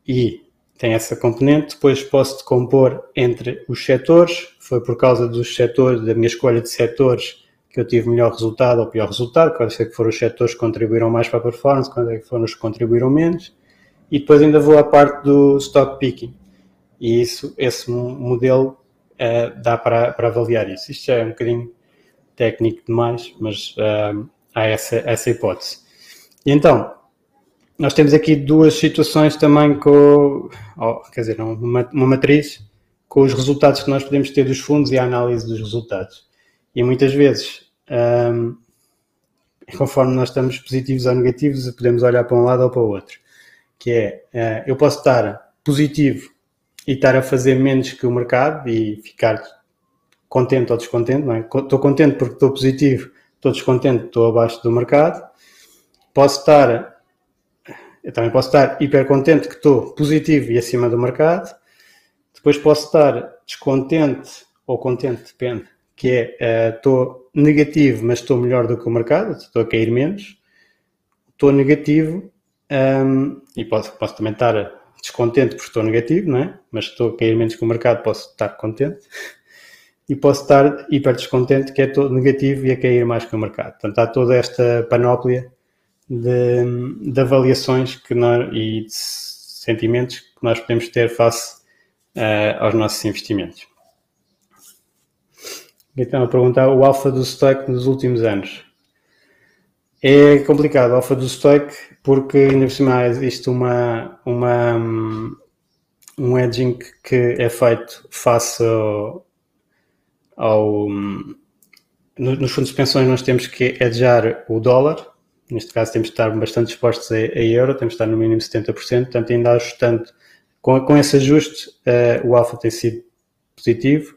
e tem essa componente. Depois posso decompor entre os setores. Foi por causa dos setores, da minha escolha de setores, que eu tive melhor resultado ou pior resultado. Quais é que foram os setores que contribuíram mais para a performance, quais é que foram os que contribuíram menos. E depois ainda vou à parte do stock picking. E isso, esse modelo uh, dá para, para avaliar isso. Isto já é um bocadinho técnico demais, mas uh, há essa, essa hipótese. E então, nós temos aqui duas situações também com, oh, quer dizer, uma, uma matriz com os resultados que nós podemos ter dos fundos e a análise dos resultados. E muitas vezes, um, conforme nós estamos positivos ou negativos, podemos olhar para um lado ou para o outro. Que é, uh, eu posso estar positivo e estar a fazer menos que o mercado e ficar contente ou descontente, não é? Estou contente porque estou positivo, estou descontente, estou abaixo do mercado. Posso estar eu também posso estar hiper contente que estou positivo e acima do mercado. Depois posso estar descontente ou contente, depende, que é uh, estou negativo, mas estou melhor do que o mercado, estou a cair menos. Estou negativo um, ehm, e posso, posso também estar descontente porque estou negativo, não é? Mas estou a cair menos que o mercado, posso estar contente. E posso estar hiper descontente, que é todo negativo e a cair mais que o mercado. Portanto, há toda esta panóplia de, de avaliações que nós, e de sentimentos que nós podemos ter face uh, aos nossos investimentos. Então, a perguntar o alfa do Stoic nos últimos anos. É complicado o alfa do Stoic porque ainda por cima existe uma, uma, um edging que é feito face ao, ao nos fundos de pensões nós temos que edgear o dólar Neste caso temos de estar bastante expostos a, a euro, temos de estar no mínimo 70%, portanto ainda ajustando, com, com esse ajuste uh, o alfa tem sido positivo,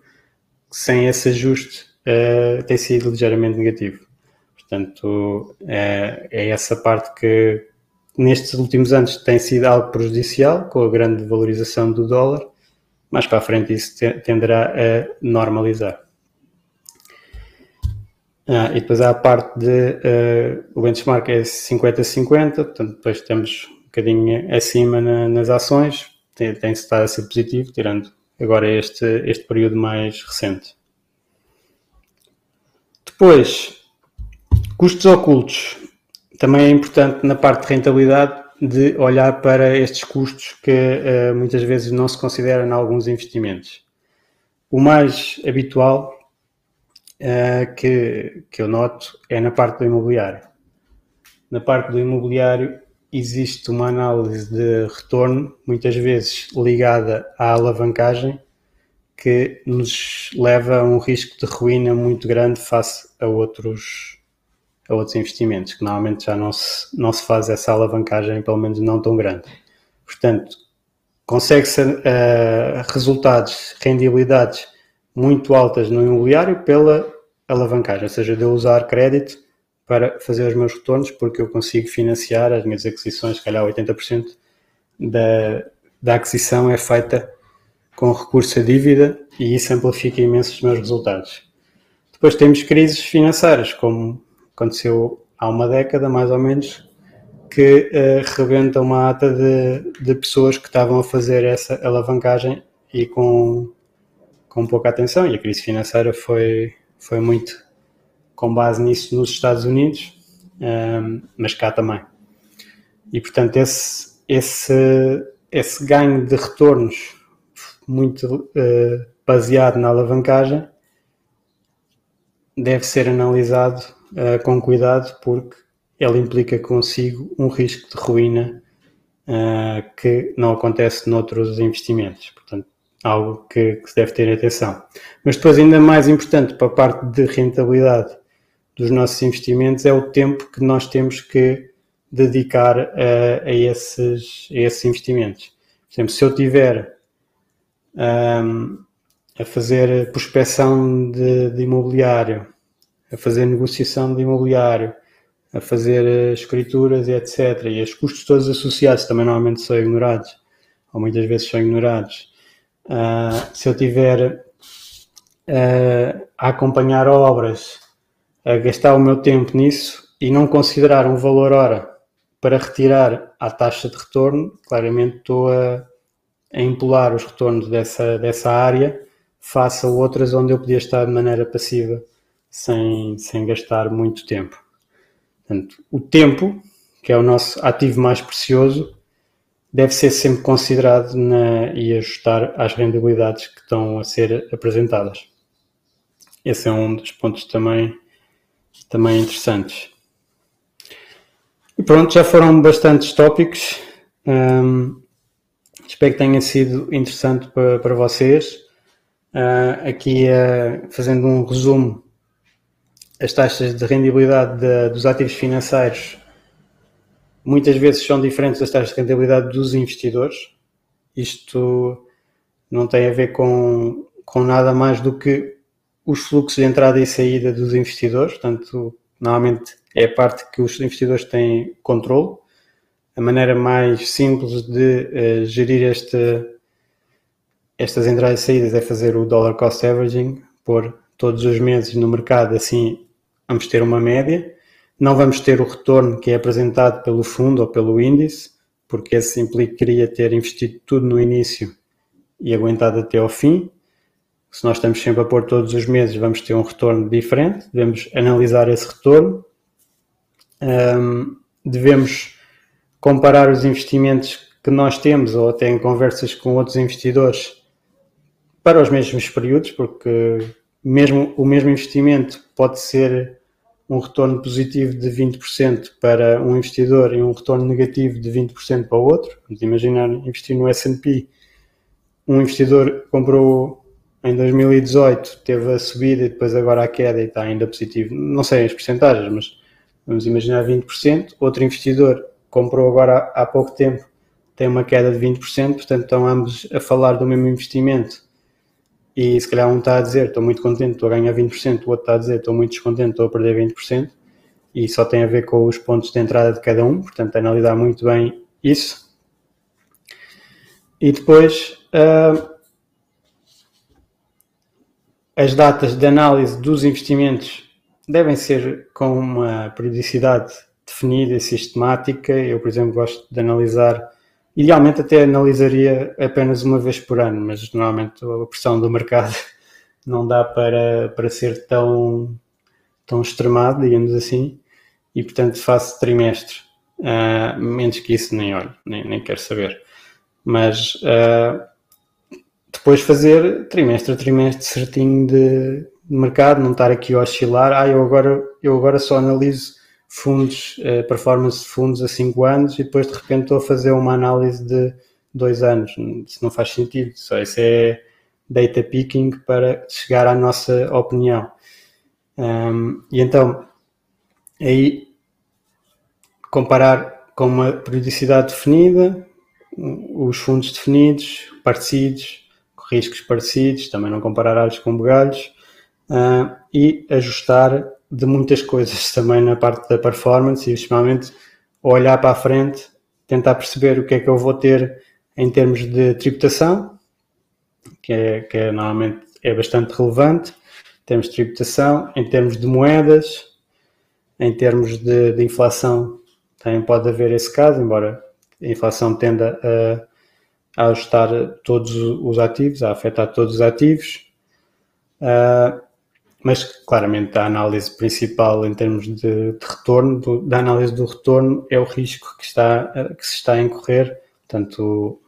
sem esse ajuste uh, tem sido ligeiramente negativo. Portanto, é, é essa parte que nestes últimos anos tem sido algo prejudicial, com a grande valorização do dólar, mais para a frente isso tenderá a normalizar. Ah, e depois há a parte de uh, o benchmark é 50-50, portanto depois temos um bocadinho acima na, nas ações, tem, tem estado a ser positivo, tirando agora este, este período mais recente. Depois, custos ocultos. Também é importante na parte de rentabilidade de olhar para estes custos que uh, muitas vezes não se consideram em alguns investimentos. o mais habitual uh, que, que eu noto é na parte do imobiliário. Na parte do imobiliário existe uma análise de retorno, muitas vezes ligada à alavancagem, que nos leva a um risco de ruína muito grande face a outros, a outros investimentos, que normalmente já não se, não se faz essa alavancagem, pelo menos não tão grande. Portanto, consegue-se uh, resultados, rendibilidades muito altas no imobiliário pela alavancagem, ou seja, de eu usar crédito para fazer os meus retornos, porque eu consigo financiar as minhas aquisições, se calhar 80% da, da aquisição é feita com recurso a dívida e isso amplifica imenso os meus resultados. Depois temos crises financeiras, como aconteceu há uma década mais ou menos, que uh, rebenta uma ata de, de pessoas que estavam a fazer essa alavancagem e com, com pouca atenção. E a crise financeira foi, foi muito com base nisso nos Estados Unidos, um, mas cá também. E portanto, esse, esse, esse ganho de retornos muito uh, baseado na alavancagem deve ser analisado uh, com cuidado, porque ele implica consigo um risco de ruína uh, que não acontece noutros investimentos. Portanto, algo que, que, se deve ter atenção. Mas depois, ainda mais importante para a parte de rentabilidade dos nossos investimentos é o tempo que nós temos que dedicar a, a esses, a esses investimentos. Por exemplo, se eu tiver um, a fazer prospecção de, de imobiliário, a fazer negociação de imobiliário, a fazer escrituras e etc. E os custos todos associados também normalmente são ignorados, ou muitas vezes são ignorados. Uh, se eu tiver uh, a acompanhar obras, a gastar o meu tempo nisso e não considerar um valor hora para retirar a taxa de retorno, claramente estou a, a empolar os retornos dessa, dessa área face a outras onde eu podia estar de maneira passiva sem, sem gastar muito tempo. Portanto, o tempo, que é o nosso ativo mais precioso, deve ser sempre considerado na, e ajustar às rentabilidades que estão a ser apresentadas. Esse é um dos pontos também, também interessantes. E pronto, já foram bastantes tópicos. Um, espero que tenha sido interessante para, para vocês. Uh, aqui uh, fazendo um resumo as taxas de rendibilidade de, dos ativos financeiros muitas vezes são diferentes das taxas de rentabilidade dos investidores. Isto não tem a ver com, com nada mais do que os fluxos de entrada e saída dos investidores, portanto, normalmente é a parte que os investidores têm controle. A maneira mais simples de uh, gerir estas entradas e saídas é fazer o dollar cost averaging, pôr todos os meses no mercado, assim vamos ter uma média, não vamos ter o retorno que é apresentado pelo fundo ou pelo índice, porque esse implicaria ter investido tudo no início e aguentado até ao fim. Se nós estamos sempre a pôr todos os meses, vamos ter um retorno diferente, devemos analisar esse retorno, um, devemos comparar os investimentos que nós temos ou até em conversas com outros investidores para os mesmos períodos, porque mesmo o mesmo investimento pode ser um retorno positivo de 20% para um investidor e um retorno negativo de 20% para o outro. Vamos imaginar investir no S&P. Um investidor comprou em 2018, teve a subida e depois agora a queda e está ainda positivo. Não sei as percentagens, mas vamos imaginar 20%. Outro investidor comprou agora há pouco tempo, tem uma queda de 20%, portanto estão ambos a falar do mesmo investimento e se calhar um está a dizer estou muito contente, estou a ganhar 20%, o outro está a dizer estou muito descontente, estou a perder 20%, e só tem a ver com os pontos de entrada de cada um, portanto, analisar muito bem isso. E depois, uh, as datas de análise dos investimentos devem ser com uma periodicidade definida e sistemática. Eu, por exemplo, gosto de analisar Idealmente até analisaria apenas uma vez por ano, mas normalmente a pressão do mercado não dá para, para ser tão, tão extremado, digamos assim, e portanto faço trimestre. Uh, menos que isso nem olho, nem, nem quero saber. Mas uh, depois fazer trimestre a trimestre certinho de, mercado, não estar aqui a oscilar, ah, eu agora, eu agora só analiso fundos, eh, performance de fundos a 5 anos e depois de repente estou a fazer uma análise de 2 anos. Isso não faz sentido, só isso é data picking para chegar à nossa opinião. Um, e então, aí comparar com uma periodicidade definida, os fundos definidos, parecidos, riscos parecidos, também não comparar alhos com bugalhos, uh, e ajustar de muitas coisas também na parte da performance e, principalmente, olhar para a frente, tentar perceber o que é que eu vou ter em termos de tributação, que é, que é normalmente é bastante relevante, em termos de tributação, em termos de moedas, em termos de, de inflação, também pode haver esse caso, embora a inflação tenda a, a ajustar todos os ativos, a afetar todos os ativos. Uh, mas claramente a análise principal em termos de, de retorno, do, da análise do retorno, é o risco que, está, que se está a incorrer, portanto,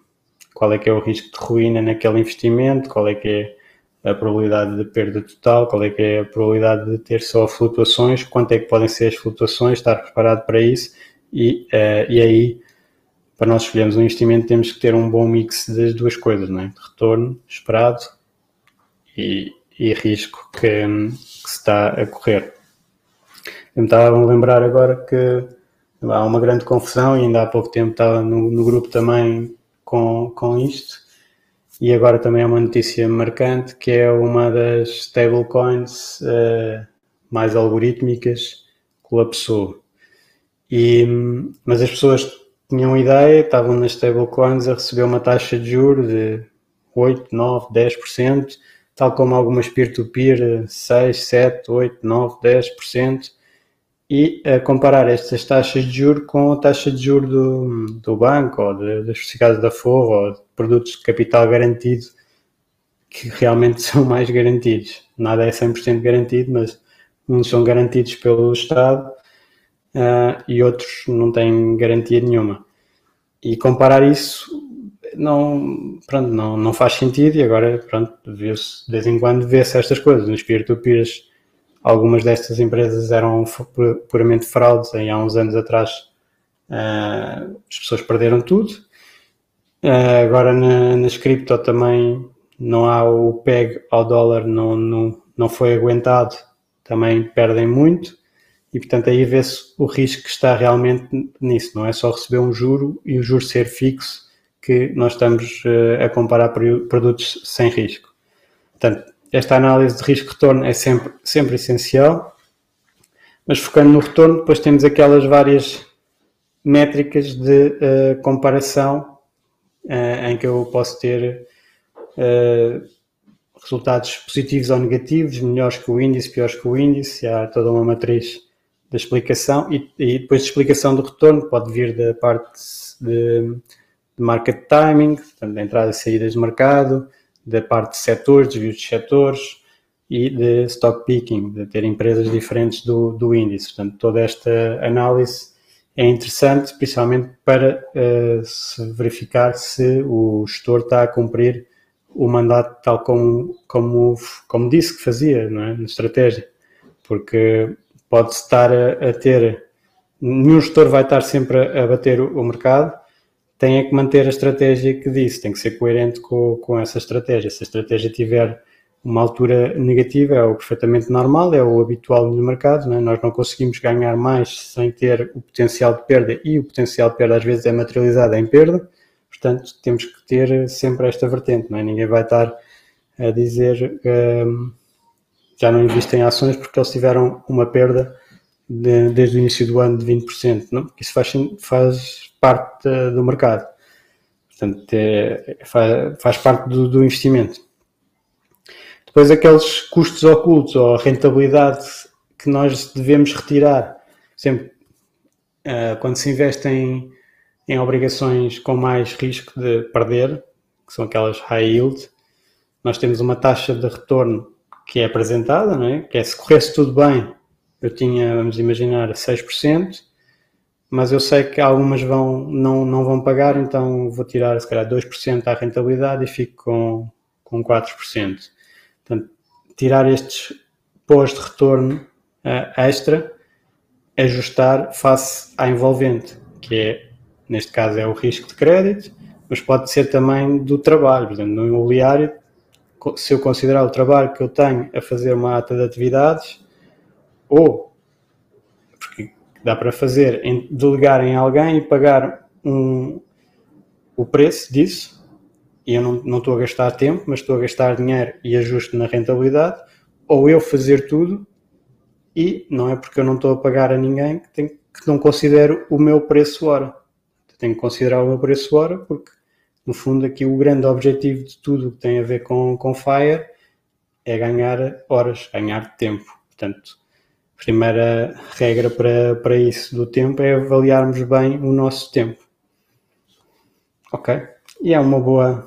qual é que é o risco de ruína naquele investimento, qual é que é a probabilidade de perda total, qual é que é a probabilidade de ter só flutuações, quanto é que podem ser as flutuações, estar preparado para isso? E, uh, e aí para nós escolhermos um investimento temos que ter um bom mix das duas coisas, não é? retorno esperado e, e risco que, que, se está a correr. Eu me estava a lembrar agora que há uma grande confusão e ainda há pouco tempo estava no, no grupo também com, com isto e agora também é uma notícia marcante que é uma das stablecoins uh, mais algorítmicas colapsou. E, mas as pessoas tinham ideia, estavam nas stablecoins a receber uma taxa de juros de 8, 9, 10%, tal como algumas peer-to-peer, 6, 7, 8, 9, 10%, e a comparar estas taxas de juros com a taxa de juros do, do banco, ou de, das certificados da Forro, ou de produtos de capital garantido, que realmente são mais garantidos. Nada é 100% garantido, mas uns são garantidos pelo Estado uh, e outros não têm garantia nenhuma. E comparar isso não, pronto, não, não faz sentido e agora, pronto, de vez em quando vê-se estas coisas. Nos peer-to-peers, algumas destas empresas eram puramente fraudes e há uns anos atrás uh, as pessoas perderam tudo. Uh, agora na, nas cripto também não há o PEG ao dólar, não, não, não foi aguentado, também perdem muito. E, portanto, aí vê-se o risco que está realmente nisso. Não é só receber um juro e o juro ser fixo que nós estamos uh, a comparar produtos sem risco. Portanto, esta análise de risco-retorno é sempre, sempre essencial, mas focando no retorno, depois temos aquelas várias métricas de uh, comparação uh, em que eu posso ter resultados positivos ou negativos, melhores que o índice, piores que o índice, há toda uma matriz da explicação e, e, depois de explicação do retorno pode vir da parte de, de market timing, portanto, da entrada e saídas de mercado, da parte de setores, desvios de setores e de stock picking, de ter empresas diferentes do, do índice. Portanto, toda esta análise é interessante, principalmente para uh, se verificar se o gestor está a cumprir o mandato tal como, como, como disse que fazia, não é? na estratégia. Porque pode estar a, a, ter, nenhum gestor vai estar sempre a, a bater o, o, mercado, tem é que manter a estratégia que disse, tem que ser coerente com, com essa estratégia. Se a estratégia tiver uma altura negativa, é o perfeitamente normal, é o habitual no mercado, é? nós não conseguimos ganhar mais sem ter o potencial de perda e o potencial de perda às vezes é materializado em perda, portanto temos que ter sempre esta vertente, não é? ninguém vai estar a dizer hum, já não investem em ações porque eles tiveram uma perda de, desde o início do ano de 20%. Não? Isso faz, faz parte do mercado. Portanto, é, faz, faz, parte do, do, investimento. Depois, aqueles custos ocultos ou rentabilidade que nós devemos retirar. Sempre, uh, quando se investe em, em obrigações com mais risco de perder, que são aquelas high yield, nós temos uma taxa de retorno que é apresentada, não é? que é se corresse tudo bem, eu tinha, vamos imaginar, 6%, mas eu sei que algumas vão, não, não vão pagar, então vou tirar se calhar 2% à rentabilidade e fico com, com 4%. Portanto, tirar estes pós de retorno uh, extra, ajustar face à envolvente, que é, neste caso, é o risco de crédito, mas pode ser também do trabalho. No imobiliário, se eu considerar o trabalho que eu tenho a fazer uma ata de atividades, ou porque dá para fazer, em, delegar em alguém e pagar um, o preço disso, e eu não, não estou a gastar tempo, mas estou a gastar dinheiro e ajusto na rentabilidade, ou eu fazer tudo e não é porque eu não estou a pagar a ninguém que, tenho, que não considero o meu preço hora. Tenho que considerar o meu preço hora porque, no fundo, aqui o grande objetivo de tudo que tem a ver com, com Fire é ganhar horas, ganhar tempo. Portanto, a primeira regra para, para isso do tempo é avaliarmos bem o nosso tempo. Ok? E é uma boa.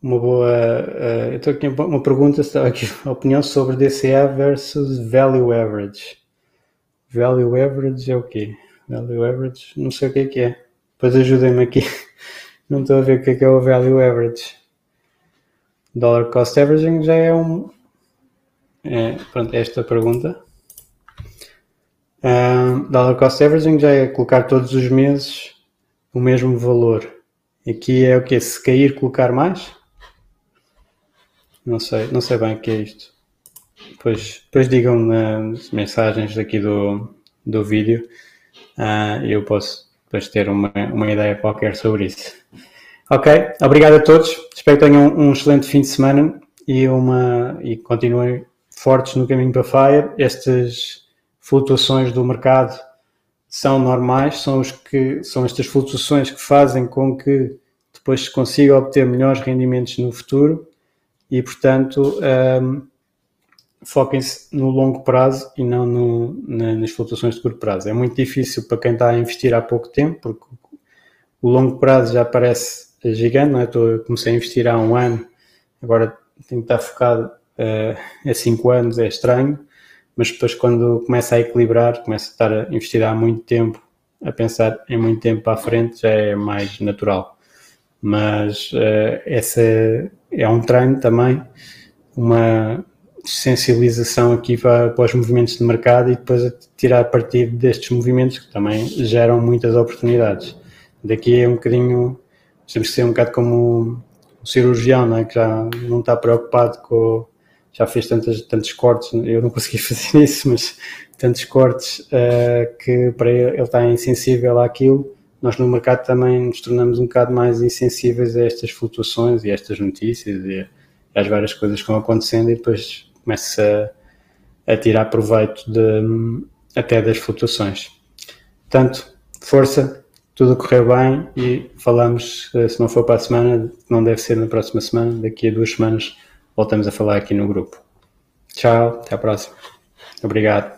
Uma boa. Uh, eu estou aqui uma pergunta, aqui a opinião sobre DCA versus Value Average. Value Average é o quê? Value Average, não sei o que é que é. Depois ajudem-me aqui. Não estou a ver o que é que é o Value Average. Dollar Cost Averaging já é um. É, pronto, esta pergunta. Um, dollar Cost Averaging já é colocar todos os meses o mesmo valor. Aqui é o que? Se cair, colocar mais? Não sei, não sei bem o que é isto. Depois, depois digam nas mensagens aqui do, do vídeo. Uh, eu posso depois ter uma, uma ideia qualquer sobre isso. Ok, obrigado a todos. Espero que tenham um excelente fim de semana e, uma, e continuem fortes no caminho para Fire. Estas flutuações do mercado são normais, são, os que, são estas flutuações que fazem com que depois se consiga obter melhores rendimentos no futuro e, portanto, um, foquem-se no longo prazo e não no, na, nas flutuações de curto prazo. É muito difícil para quem está a investir há pouco tempo, porque o longo prazo já parece gigante, não é? Estou, comecei a investir há um ano, agora tenho que estar focado uh, há cinco anos, é estranho mas depois quando começa a equilibrar, começa a estar a investir há muito tempo, a pensar em muito tempo para a frente, já é mais natural. Mas uh, essa é um treino também, uma sensibilização aqui para, para os movimentos de mercado e depois tirar partido destes movimentos que também geram muitas oportunidades. Daqui é um bocadinho, temos que ser um bocado como o cirurgião, não é? que já não está preocupado com já fez tantos, tantos cortes, eu não consegui fazer isso, mas tantos cortes uh, que para ele, ele está insensível àquilo. Nós no mercado também nos tornamos um bocado mais insensíveis a estas flutuações e a estas notícias e às várias coisas que vão acontecendo e depois começa a, a tirar proveito de, até das flutuações. Portanto, força, tudo correu bem e falamos, eh, se não for para a semana, não deve ser na próxima semana, daqui a duas semanas voltamos a falar aqui no grupo. Tchau, até a próxima. Obrigado.